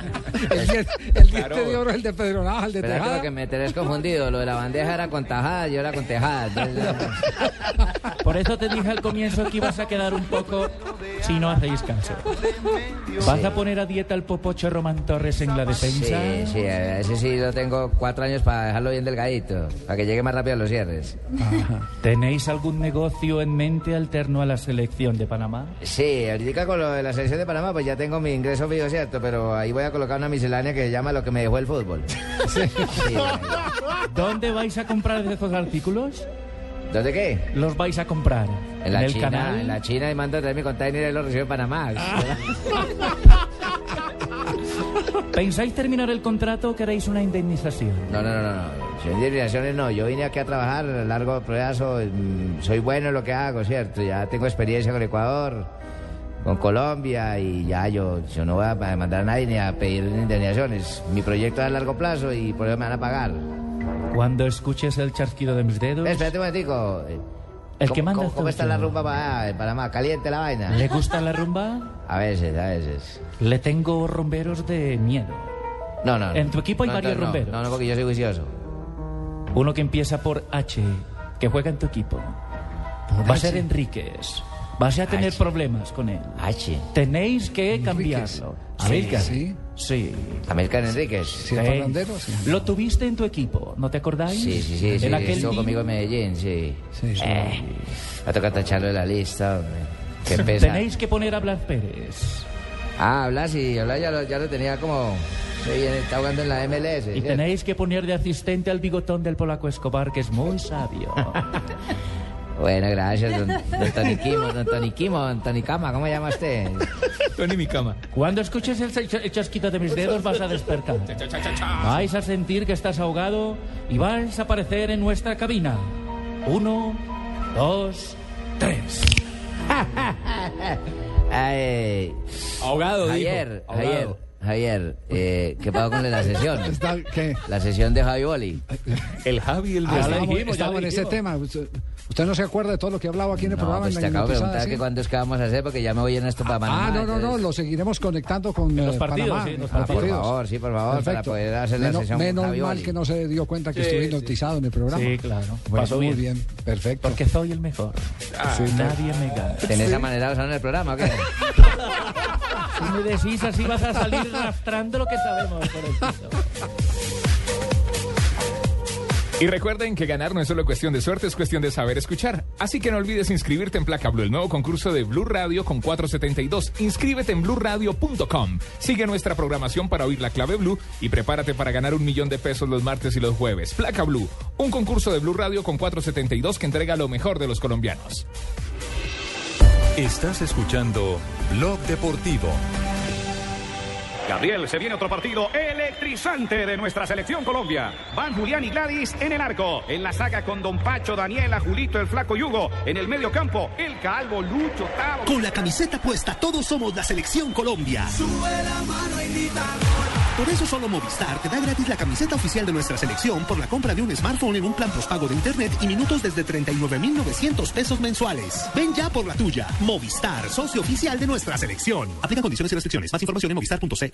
El, diente- el diente de oro es el de Pedro Navaja, el de Espérate Tejada. porque me tenés confundido. Lo de la bandeja era con tajada, yo era con tejada. Entonces, Por eso te dije al comienzo que ibas a quedar un poco si no hacéis caso. ¿Vas Sí. a poner a dieta al popocho Román Torres en la defensa? Sí, sí, ese sí lo tengo cuatro años para dejarlo bien delgadito, para que llegue más rápido a los cierres. ¿Tenéis algún negocio en mente alterno a la selección de Panamá? Sí, ahorita con lo de la selección de Panamá, pues ya tengo mi ingreso fijo, ¿cierto? Pero ahí voy a colocar una miscelánea que se llama lo que me dejó el fútbol. Sí. ¿Dónde vais a comprar esos artículos? ¿Dónde qué? Los vais a comprar. En la el China, canal. en la China y mando a traer mi container y lo recibo en Panamá. ¿Pensáis terminar el contrato o queréis una indemnización? No, no, no, no. Indemnizaciones no. Yo vine aquí a trabajar a largo plazo. mm, Soy bueno en lo que hago, ¿cierto? Ya tengo experiencia con Ecuador, con Colombia y ya yo, yo no voy a mandar a nadie ni a pedir indemnizaciones. Mi proyecto es a largo plazo y por eso me van a pagar. Cuando escuches el chasquido de mis dedos... Espérate un momentico. El que ¿Cómo- manda ¿Cómo, cómo está la rumba para en Panamá? ¿Caliente la vaina? ¿Le gusta la rumba? A veces, a veces. Le tengo rumberos de miedo. No, no. no. En tu equipo hay No, varios no, no, rumberos. No, no, porque yo soy juicioso. Uno que empieza por H, que juega en tu equipo. Va a ser Enríquez. Vas a tener H. problemas con él. H. Tenéis que cambiarlo. Amílcar. Sí. Sí. Amílcar Enríquez. Sí. Lo tuviste en tu equipo, ¿no te acordáis? Sí, sí, sí, sí. En aquel Estuvo conmigo en Medellín, sí. Eh, va a tocar tacharlo de la lista, hombre. Qué pesa. Tenéis que poner a Blas Pérez. Ah, Blas, sí. Blas ya lo, ya lo tenía como... Sí, está jugando en la MLS. Y ¿cierto? tenéis que poner de asistente al bigotón del polaco Escobar, que es muy sabio. Bueno, gracias, don, don Tony Kimo, don Tony Kimo, don Tony Cama, ¿cómo llama usted? Tony mi cama. Cuando escuches el, ch- el chasquito de mis dedos vas a despertar. Vais a sentir que estás ahogado y vais a aparecer en nuestra cabina. Uno, dos, tres. Ay, Ahogado, Javier, dijo. Ahogado. Javier, eh, ¿qué pasó con la sesión? ¿Qué? La sesión de Javi Boli. El Javi, el Ah, estábamos, estábamos en ese tema. Usted, no se acuerda de todo lo que hablaba aquí en el No, programa. pues en te la acabo de preguntar ¿sí? que cuándo es que vamos a hacer porque ya me voy en esto para Panamá. Ah, no, no, no, lo seguiremos conectando con En los eh, partidos, Panamá. sí, en los Ah, partidos. Por favor, sí, por favor, para poder hacer la menos, sesión Menos mal que no se dio cuenta que Sí, estuve sí. hipnotizado en el programa. Sí, claro. Bueno, Pasó muy bien. bien, perfecto. Porque soy el mejor. Ah, Nadie me gana. ¿Tenés esa manera de usar en el programa o qué? Si me decís así vas a salir rastrando lo que sabemos por el piso. Y recuerden que ganar no es solo cuestión de suerte, es cuestión de saber escuchar. Así que no olvides inscribirte en Placa Blue, el nuevo concurso de Blue Radio con 472. Inscríbete en bluradio.com. Sigue nuestra programación para oír la clave Blue y prepárate para ganar un millón de pesos los martes y los jueves. Placa Blue, un concurso de Blue Radio con 472 que entrega lo mejor de los colombianos. Estás escuchando Blog Deportivo. Gabriel, se viene otro partido electrizante de nuestra selección Colombia. Van Julián y Gladys en el arco. En la saga con Don Pacho, Daniela, Julito, el Flaco Yugo. En el medio campo, el Calvo, Lucho, Tavo. Con la camiseta puesta, todos somos la selección Colombia. Por eso solo Movistar te da gratis la camiseta oficial de nuestra selección por la compra de un smartphone en un plan postpago de internet y minutos desde 39.900 pesos mensuales. Ven ya por la tuya. Movistar, socio oficial de nuestra selección. Aplica condiciones y restricciones. Más información en movistar.co.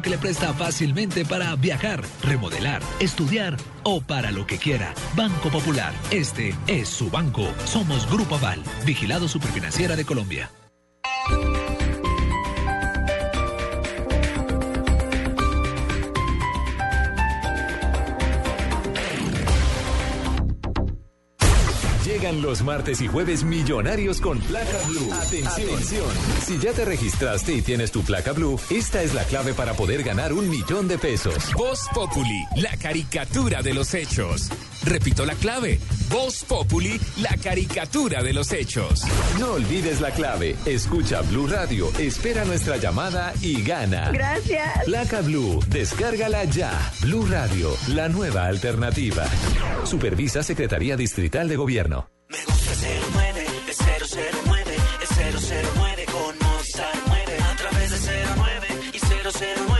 que le presta fácilmente para viajar, remodelar, estudiar o para lo que quiera. Banco Popular. Este es su banco. Somos Grupo Aval, vigilado superfinanciera de Colombia. Llegan los martes y jueves millonarios con placa blue. Atención. Si ya te registraste y tienes tu placa blue, esta es la clave para poder ganar un millón de pesos. Voz Populi, la caricatura de los hechos. Repito la clave. Voz Populi, la caricatura de los hechos. No olvides la clave. Escucha Blue Radio, espera nuestra llamada y gana. Gracias. Placa Blue, descárgala ya. Blue Radio, la nueva alternativa. Supervisa Secretaría Distrital de Gobierno. Es 09, es 009, es 009 con Movistar mueve. A través de 09 y 009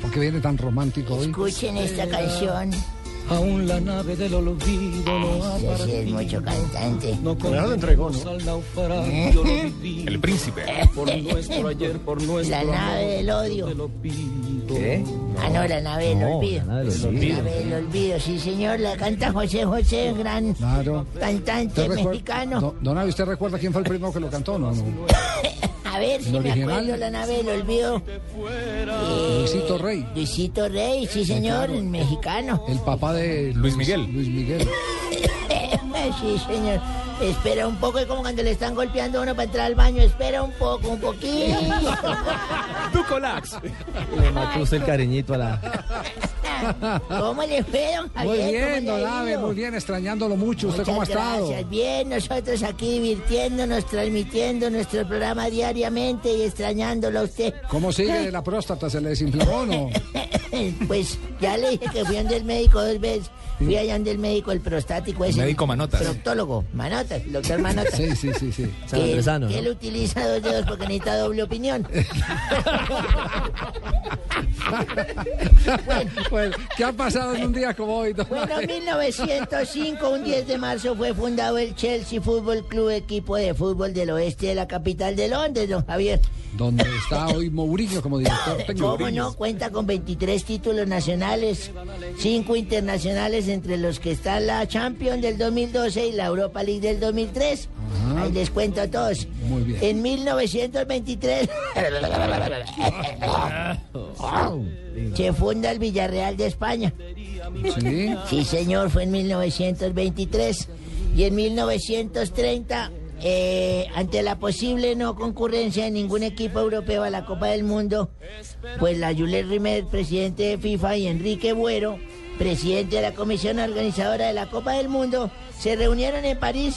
¿Por qué viene tan romántico hoy? Escuchen esta canción. Aún la nave del olvido no ha Ay, ese es partido. mucho cantante. No lo entregó, ¿no? al naufragio lo viví. El príncipe. Por nuestro ayer, por nuestro La nave amor, del odio. te lo pido. ¿Qué? Ah, no, la nave del No, olvido. la nave del olvido. La nave del olvido, sí, señor. La canta José José, gran Claro. cantante ¿Usted recuer- mexicano. Don- Don Abe, ¿usted recuerda quién fue el primero que lo cantó? No, no. A ver si ¿El me original? acuerdo la nave del olvido. Eh, Luisito Rey. Luisito Rey, sí, señor, claro. mexicano. El papá de Luis Miguel. Luis Miguel. sí, señor. Espera un poco, es como cuando le están golpeando a uno para entrar al baño. Espera un poco, un poquito. Ducolax. Le mató usted el cariñito a la. ¿Cómo le fue, don Muy Javier? bien, ¿Cómo le don ido? muy bien, extrañándolo mucho. ¿Usted cómo ha estado? gracias. Bien, nosotros aquí divirtiéndonos, transmitiendo nuestro programa diariamente y extrañándolo a usted. ¿Cómo sigue la próstata? ¿Se le desinflamó o no? Pues ya le dije que fui donde el médico dos veces. Fui allá donde el médico, el prostático ese. médico Manotas. Proctólogo, Manotas, el doctor Manotas. Sí, sí, sí, sí. San que, ¿no? él utiliza dos dedos porque necesita doble opinión. Bueno, ¿qué ha pasado en un día como hoy, don Bueno, Abe? 1905, un 10 de marzo, fue fundado el Chelsea Football Club, equipo de fútbol del oeste de la capital de Londres, don Javier. Donde está hoy Mourinho como director técnico. ¿Cómo no? Cuenta con 23 títulos nacionales, 5 internacionales, entre los que está la Champions del 2012 y la Europa League del 2003. Ajá. Ahí les cuento a todos. Muy bien. En 1923 se funda el Villarreal de España. Sí. Sí, señor, fue en 1923. Y en 1930, eh, ante la posible no concurrencia de ningún equipo europeo a la Copa del Mundo, pues la Jules Rimet, presidente de FIFA, y Enrique Buero, presidente de la comisión organizadora de la Copa del Mundo, se reunieron en París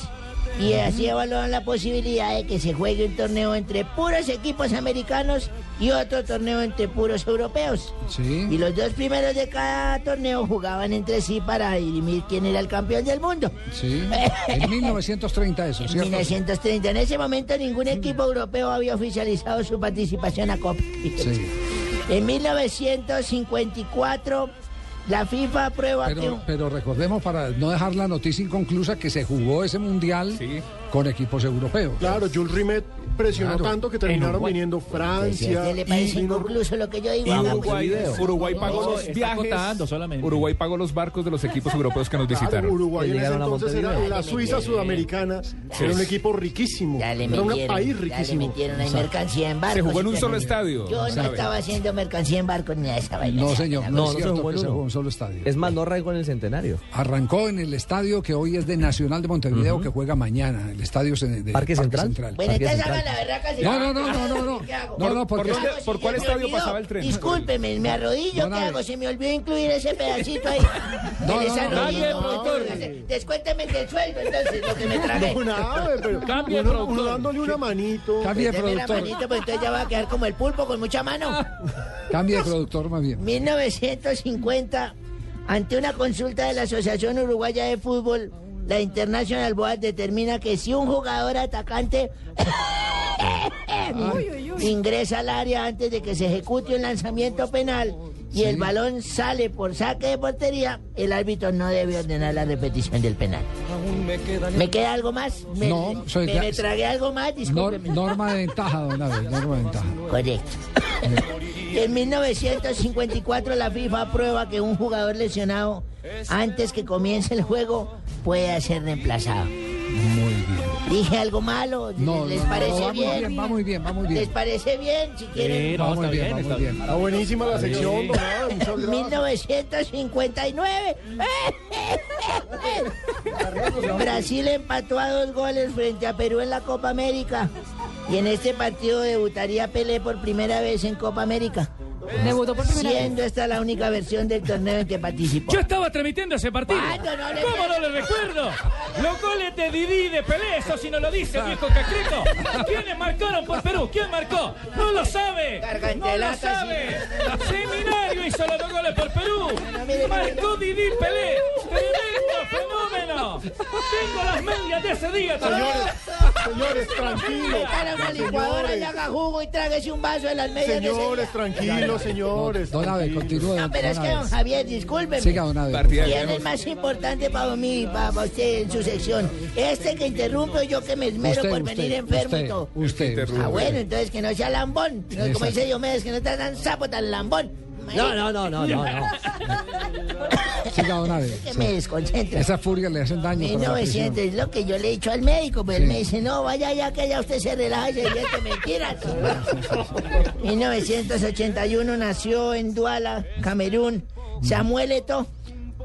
y así evaluaron la posibilidad de que se juegue un torneo entre puros equipos americanos y otro torneo entre puros europeos. Sí. Y los dos primeros de cada torneo jugaban entre sí para dirimir quién era el campeón del mundo. Sí. En 1930 eso, En ¿cierto? 1930, en ese momento ningún equipo europeo había oficializado su participación a Copa. Sí. En 1954, la FIFA aprueba. Pero, pero recordemos, para no dejar la noticia inconclusa, que se jugó ese mundial con equipos europeos. Claro, Jules Rimet presionó Claro. tanto que terminaron viniendo ¿A Francia. usted le parece y inconcluso lo que yo digo? Uruguay. Uruguay pagó No, los viajes. Uruguay pagó los barcos de los equipos europeos que nos Claro, visitaron. Uruguay en ese a entonces era Montevideo. la Suiza sudamericana. Era un equipo riquísimo. Le Era un país ya le riquísimo. mercancía en barcos. Se jugó en un solo estadio. Yo no ¿sabe? estaba haciendo mercancía en barcos ni de esa vaina. No, señor, no, No, se jugó en que se uno. jugó en un solo estadio. Es más, no arrancó en el centenario. Arrancó en el estadio que hoy es de Nacional de Montevideo, que juega mañana. El estadio de Parque Central. Bueno, hagan la No, no, no, no, no, no. ¿Qué hago? No, no, porque ¿Qué es hago que- si ¿por cuál estadio olvidó? pasaba el tren? Discúlpeme, me arrodillo, No, ¿qué hago? Se me olvidó incluir ese pedacito ahí. No, no, no, del sueldo, entonces, lo que me. No, nada, pero Cambie, uno, productor. uno dándole una manito. Cambie de Deme la productor. manito, pues entonces ya va a quedar como el pulpo con mucha mano. Cambie de productor más bien. 1950, ante una consulta de la Asociación Uruguaya de Fútbol, la International Board determina que si un jugador atacante ingresa al área antes de que se ejecute un lanzamiento penal y el balón sale por saque de portería, el árbitro no debe ordenar la repetición del penal. ¿Me queda algo más? ¿Me, No, soy- me, me tragué algo más? Discúlpeme. norma de ventaja, don Abe, norma de ventaja. Correcto. En 1954 la FIFA aprueba que un jugador lesionado antes que comience el juego pueda ser reemplazado. Muy bien. ¿Dije algo malo? No, ¿Les no, no, parece va muy bien? bien, va muy bien, va muy ¿Les bien. parece bien? Si quieren. Sí, no, Va está muy bien, bien, va está bien. Está buenísima la sección, don Abe, muchas gracias. 1959. Brasil empató a dos goles frente a Perú en la Copa América. Y en este partido debutaría Pelé por primera vez en Copa América. Debutó por primera vez. Siendo esta la única versión del torneo en que participó. Yo estaba transmitiendo ese partido. ¿Cuándo no le- ¿Cómo no le recuerdo? Los goles de Didi de Pelé, eso si no lo dice el viejo Cacreto. ¿Quiénes marcaron por Perú? ¿Quién marcó? No lo sabe. No lo sabe. Seminario hizo los dos goles por Perú. Marcó Didi Pelé. Tremendo fenómeno. Tengo las medias de ese día todavía. Señores, tranquilos. Métale una licuadora y haga jugo y tráguese un vaso de las medias de Señores, tranquilos, señores. Don Abe, continúe. No, pero es que don Javier, discúlpeme. Siga, don Abe. ¿Quién es más importante para mí, para usted en su sección? ¿Este que interrumpe o yo que me esmero Usted, por usted, venir enfermo y usted, todo? usted. Ah, bueno, entonces que no sea lambón. No, como dice Diomedes, que no está tan sapo, tan lambón. No, no, no, no, no, no. Siga, don Abe. Que me desconcentra. Esas furias le hacen daño. para la presión. 1900 es lo que yo le he dicho al médico, pero él me dice, no, vaya ya que ya usted se relaja y se divierte mentiras. 1981 nació en Duala, Camerún, Samuel Eto'o.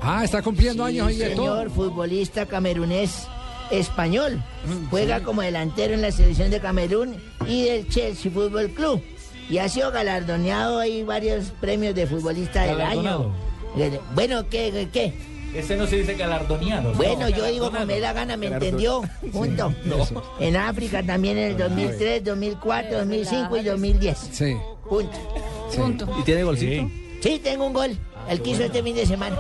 Ah, está cumpliendo años Sí, de todo. señor, futbolista camerunés español. Juega como delantero en la selección de Camerún y del Chelsea Fútbol Club. Y ha sido galardoneado hay varios premios de futbolista del año. Eh, Bueno, ¿qué? qué? Ese no se dice galardoneado. Bueno, yo digo como me da la gana, ¿me entendió? Punto. En África también en el 2003, 2004, 2005 y 2010. Sí. Punto. Punto. ¿Y tiene golcito? Sí, tengo un gol. El que hizo este fin de semana.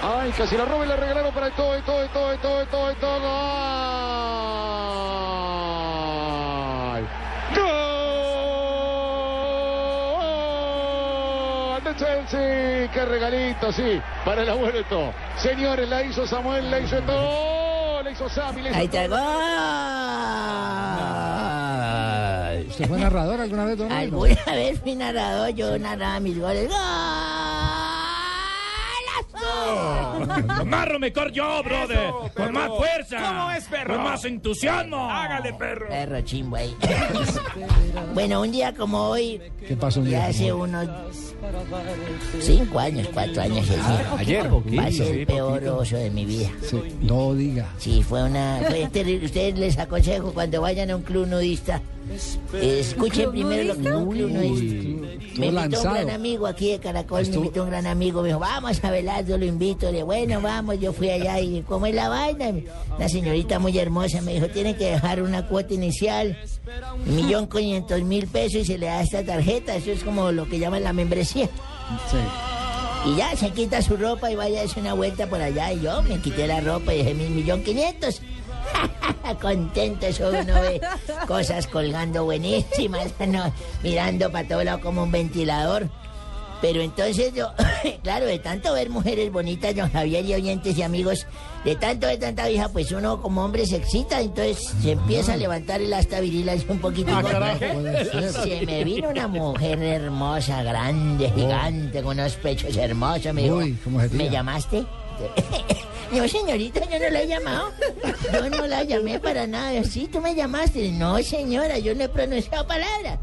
Ay, casi la roba y la regalaron para el todo, y todo, y todo, y todo, y todo, y todo. ¡Gol! Chelsea, qué regalito, sí, para el abuelo. Señores, la hizo Samuel, la hizo todo, la hizo Sammy, la hizo Ahí está el gol. ¿Usted fue narrador alguna vez, don? Alguna vez fui narrador, yo narraba mis goles. Con más rumecor yo, brother. Con más fuerza. ¿Cómo es, perro? Con más entusiasmo. Hágale, perro. Perro chimbo ahí. bueno, un día como hoy, ¿Qué pasó un ya día? hace unos cinco años, cuatro años, sí. Ayer. Va a ser el peor oso de mi vida. Sí, No diga. Sí, fue una. Fue terrible. Ustedes les aconsejo cuando vayan a un club nudista. Escuchen primero lo que club nudista. Me invitó un gran amigo aquí de Caracol, me invitó un gran amigo, me dijo, vamos a velar, yo lo invito. Le dije, bueno, vamos, yo fui allá y ¿cómo es la vaina? La señorita muy hermosa me dijo, tiene que dejar una cuota inicial, un millón quinientos mil pesos y se le da esta tarjeta, eso es como lo que llaman la membresía. Sí. Y ya se quita su ropa y vaya a hacer una vuelta por allá. Y yo me quité la ropa y dejé mi millón quinientos. Contento, eso uno ve cosas colgando buenísimas, ¿no? mirando para todo lado como un ventilador. Pero entonces yo, claro, de tanto ver mujeres bonitas, don Javier y oyentes y amigos, de tanto ver tanta vieja, pues uno como hombre se excita, entonces se empieza a levantar el asta viril así un poquito. Ah. Se me vino una mujer hermosa, grande, gigante, con unos pechos hermosos. Me dijo, Uy. ¿me llamaste? No, señorita, yo no la he llamado. Yo no la llamé para nada. Sí, tú me llamaste. No, señora, yo no he pronunciado palabra.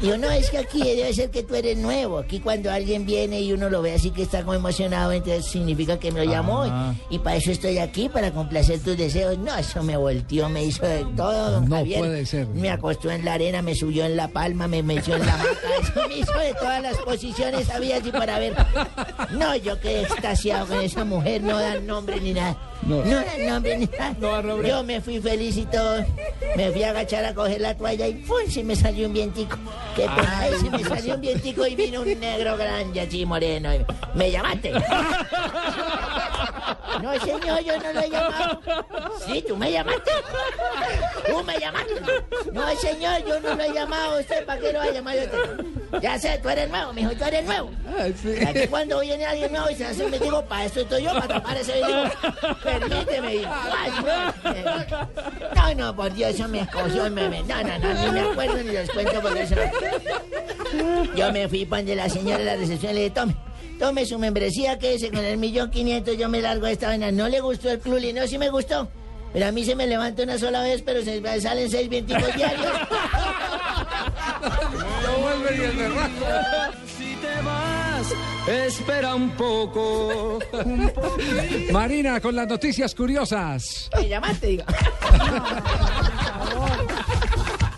Digo, no, es que aquí debe ser que tú eres nuevo. Aquí cuando alguien viene y uno lo ve así que está como emocionado, entonces significa que me lo llamó. Ah. Y para eso estoy aquí, para complacer tus deseos. No, eso me volteó, me hizo de todo, don No Javier. puede ser. Me acostó en la arena, me subió en la palma, me metió en la maca. Eso me hizo de todas las posiciones, había así para ver. No, yo quedé extasiado con esa mujer, no dan nombre ni nada. No. No, nombre ni nada. Yo me fui feliz y todo. Me fui a agachar a coger la toalla y ¡pum! se me salió un vientico. Que por ahí se me salió un vientico y vino un negro grande así moreno. y ¿Me llamaste? No, señor, yo no lo he llamado. Sí, tú me llamaste. Tú me llamaste. No, señor, yo no lo he llamado. ¿Usted para qué lo va a llamar? Yo te- Ya sé, tú eres nuevo, mijo, tú eres nuevo. Aquí cuando viene alguien nuevo y se hace, me digo, para eso estoy yo, para tapar ese digo, permíteme. y- No, no, por Dios, eso me escoció. Me, me- no, no, no, ni me acuerdo ni les cuento porque eso. Yo me fui para donde la señora de la recepción y le dije, tome, tome su membresía, quédese con el millón quinientos, yo me largo de esta vaina. No le gustó el club, y no, sí me gustó. Pero a mí se me levanta una sola vez, pero se me salen seis vienticos diarios. Si te vas, espera un poco. Un poquito. Marina, con las noticias curiosas. Me llamaste, digo.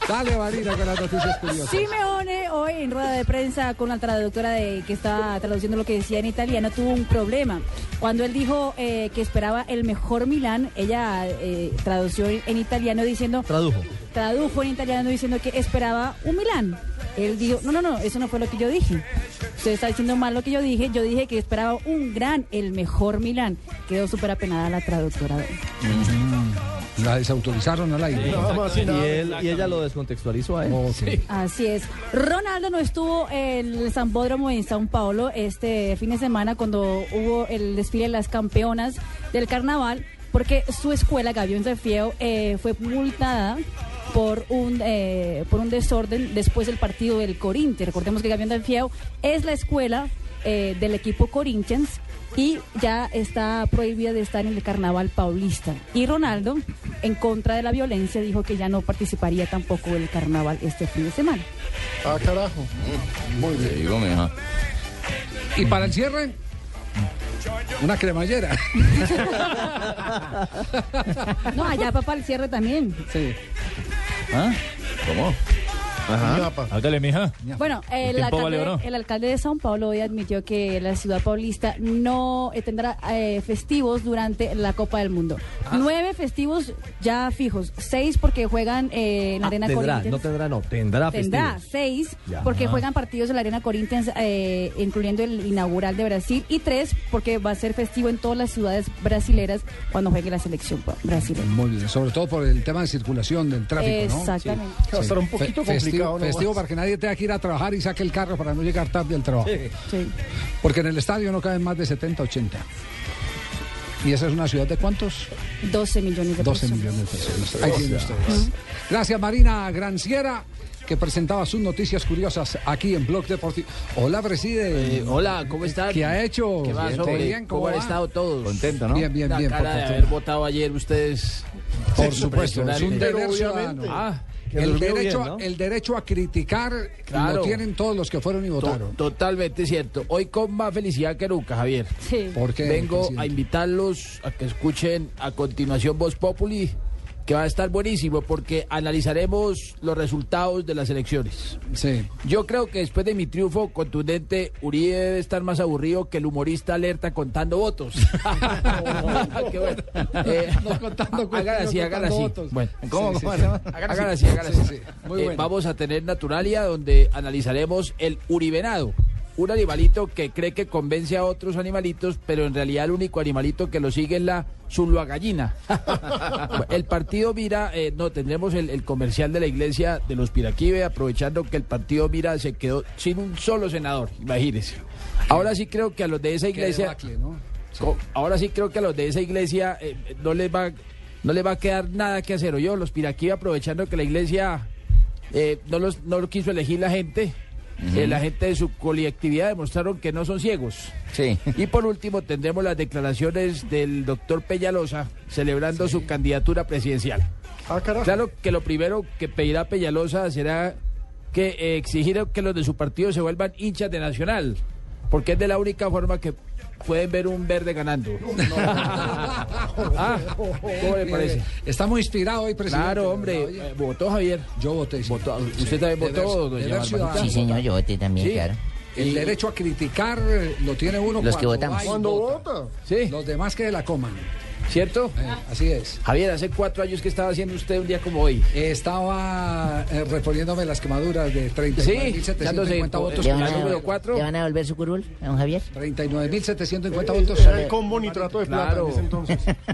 Dale, Marina, con las noticias curiosas. Simeone hoy en rueda de prensa con la traductora de que está traduciendo lo que decía en italiano tuvo un problema. Cuando él dijo eh, que esperaba el mejor Milán, ella eh, tradució en italiano diciendo Tradujo. Tradujo en italiano diciendo que esperaba un Milán. Él dijo, no, no, no, eso no fue lo que yo dije. Usted está diciendo mal lo que yo dije. Yo dije que esperaba un gran, el mejor Milán. Quedó súper apenada la traductora. La desautorizaron al aire. Nada más y Y, él, ella lo descontextualizó a él. Así es. Ronaldo no estuvo en el Zambódromo en Sao Paulo este fin de semana cuando hubo el desfile de las campeonas del carnaval porque su escuela, Gavión de Fieo, eh, fue multada por un eh, por un desorden después del partido del Corinthians. Recordemos que Gavión del Fieo es la escuela eh, del equipo Corinthians y ya está prohibida de estar en el carnaval paulista. Y Ronaldo, en contra de la violencia, dijo que ya no participaría tampoco del carnaval este fin de semana. Ah, carajo. Muy bien. Digo. Y para el cierre, una cremallera. No, allá papá el cierre también. Sí. ¿Ah? ¿Cómo? Ajá. Hágale, mija. Bueno, el vale alcalde, oro. el alcalde de Sao Paulo hoy admitió que la ciudad paulista no eh, tendrá eh, festivos durante la Copa del Mundo. Ah. Nueve festivos ya fijos, seis porque juegan eh, en la Ah, Arena tendrá, Corinthians. no tendrá, no, tendrá Tendrá festivos. seis Ya. porque Ajá. juegan partidos en la Arena Corinthians, eh, incluyendo el inaugural de Brasil, y tres porque va a ser festivo en todas las ciudades brasileras cuando juegue la selección brasileña. Muy bien, sobre todo por el tema de circulación del tráfico, ¿no? Exactamente. Sí. Va a estar un poquito Fe- complicado Festivo, para que nadie tenga que ir a trabajar y saque el carro para no llegar tarde al trabajo. Sí. Porque en el estadio no caben más de 70, 80. ¿Y esa es una ciudad de cuántos? 12 millones de 12 personas. millones de personas. Ahí tienen ustedes. Gracias Marina Granciera que presentaba sus noticias curiosas aquí en Blog Deportivo. Hola, preside. Eh, hola, ¿cómo están? ¿Qué ha hecho? ¿Qué más, Bien, ¿Cómo, ¿cómo han estado todos? Contento, ¿no? Bien, bien, La bien, por cara de fortuna. haber votado ayer ustedes. Por supuesto, es un deber ciudadano. Ah, el, derecho, bien, a- ¿no? el derecho a criticar Claro. lo tienen todos los que fueron y To- votaron. Totalmente cierto. Hoy con más felicidad que nunca, Javier. Sí. ¿Por qué, Vengo a invitarlos a que escuchen a continuación Voz Populi, que va a estar buenísimo porque analizaremos los resultados de las elecciones. Sí. Yo creo que después de mi triunfo contundente, Uribe debe estar más aburrido que el humorista alerta contando votos. Qué bueno. Eh, No contando cuentos, hagan así, hagan contando así. votos. Bueno, ¿Cómo, sí, cómo sí. Hagan Hagan así. hagan Sí, así. sí, muy Eh, bueno. Vamos a tener Naturalia, donde analizaremos el uribenado. Un animalito que cree que convence a otros animalitos, pero en realidad el único animalito que lo sigue es la gallina. el partido Mira, eh, no, tendremos el, el comercial de la iglesia de los Piraquive, aprovechando que el partido Mira se quedó sin un solo senador, imagínense. Ahora sí creo que a los de esa iglesia... debacle, ¿no? Co- Ahora sí creo que a los de esa iglesia eh, no les va no les va a quedar nada que hacer. O yo, los piraquí aprovechando que la iglesia eh, no los no lo quiso elegir la gente. Eh, la gente de su colectividad demostraron que no son ciegos. Sí. Y por último tendremos las declaraciones del doctor Peñalosa celebrando su candidatura presidencial. Ah, carajo. Claro que lo primero que pedirá Peñalosa será que eh, exigir que los de su partido se vuelvan hinchas de Nacional, porque es de la única forma que pueden ver un verde ganando. ah, ¿cómo le parece? Está muy inspirado hoy, presidente. Claro, hombre. Eh, ¿Votó Javier? Yo voté. sí. ¿Usted también votó, doña? Sí, señor, yo voté también, Sí. claro. El derecho a criticar lo tiene uno Los que votamos. va y Cuando vota. vota. Sí, Los demás que la coman. ¿Cierto? Eh, así es. Javier, hace cuatro años que estaba haciendo usted un día como hoy. Estaba eh, reponiéndome las quemaduras de Sí, 39.750 dándose votos. ¿Le ¿Le van, la a, número cuatro? ¿Le van a devolver su curul a don Javier? 39.750 Eh, votos. Era el combo nitrato de plata Claro. en ese entonces.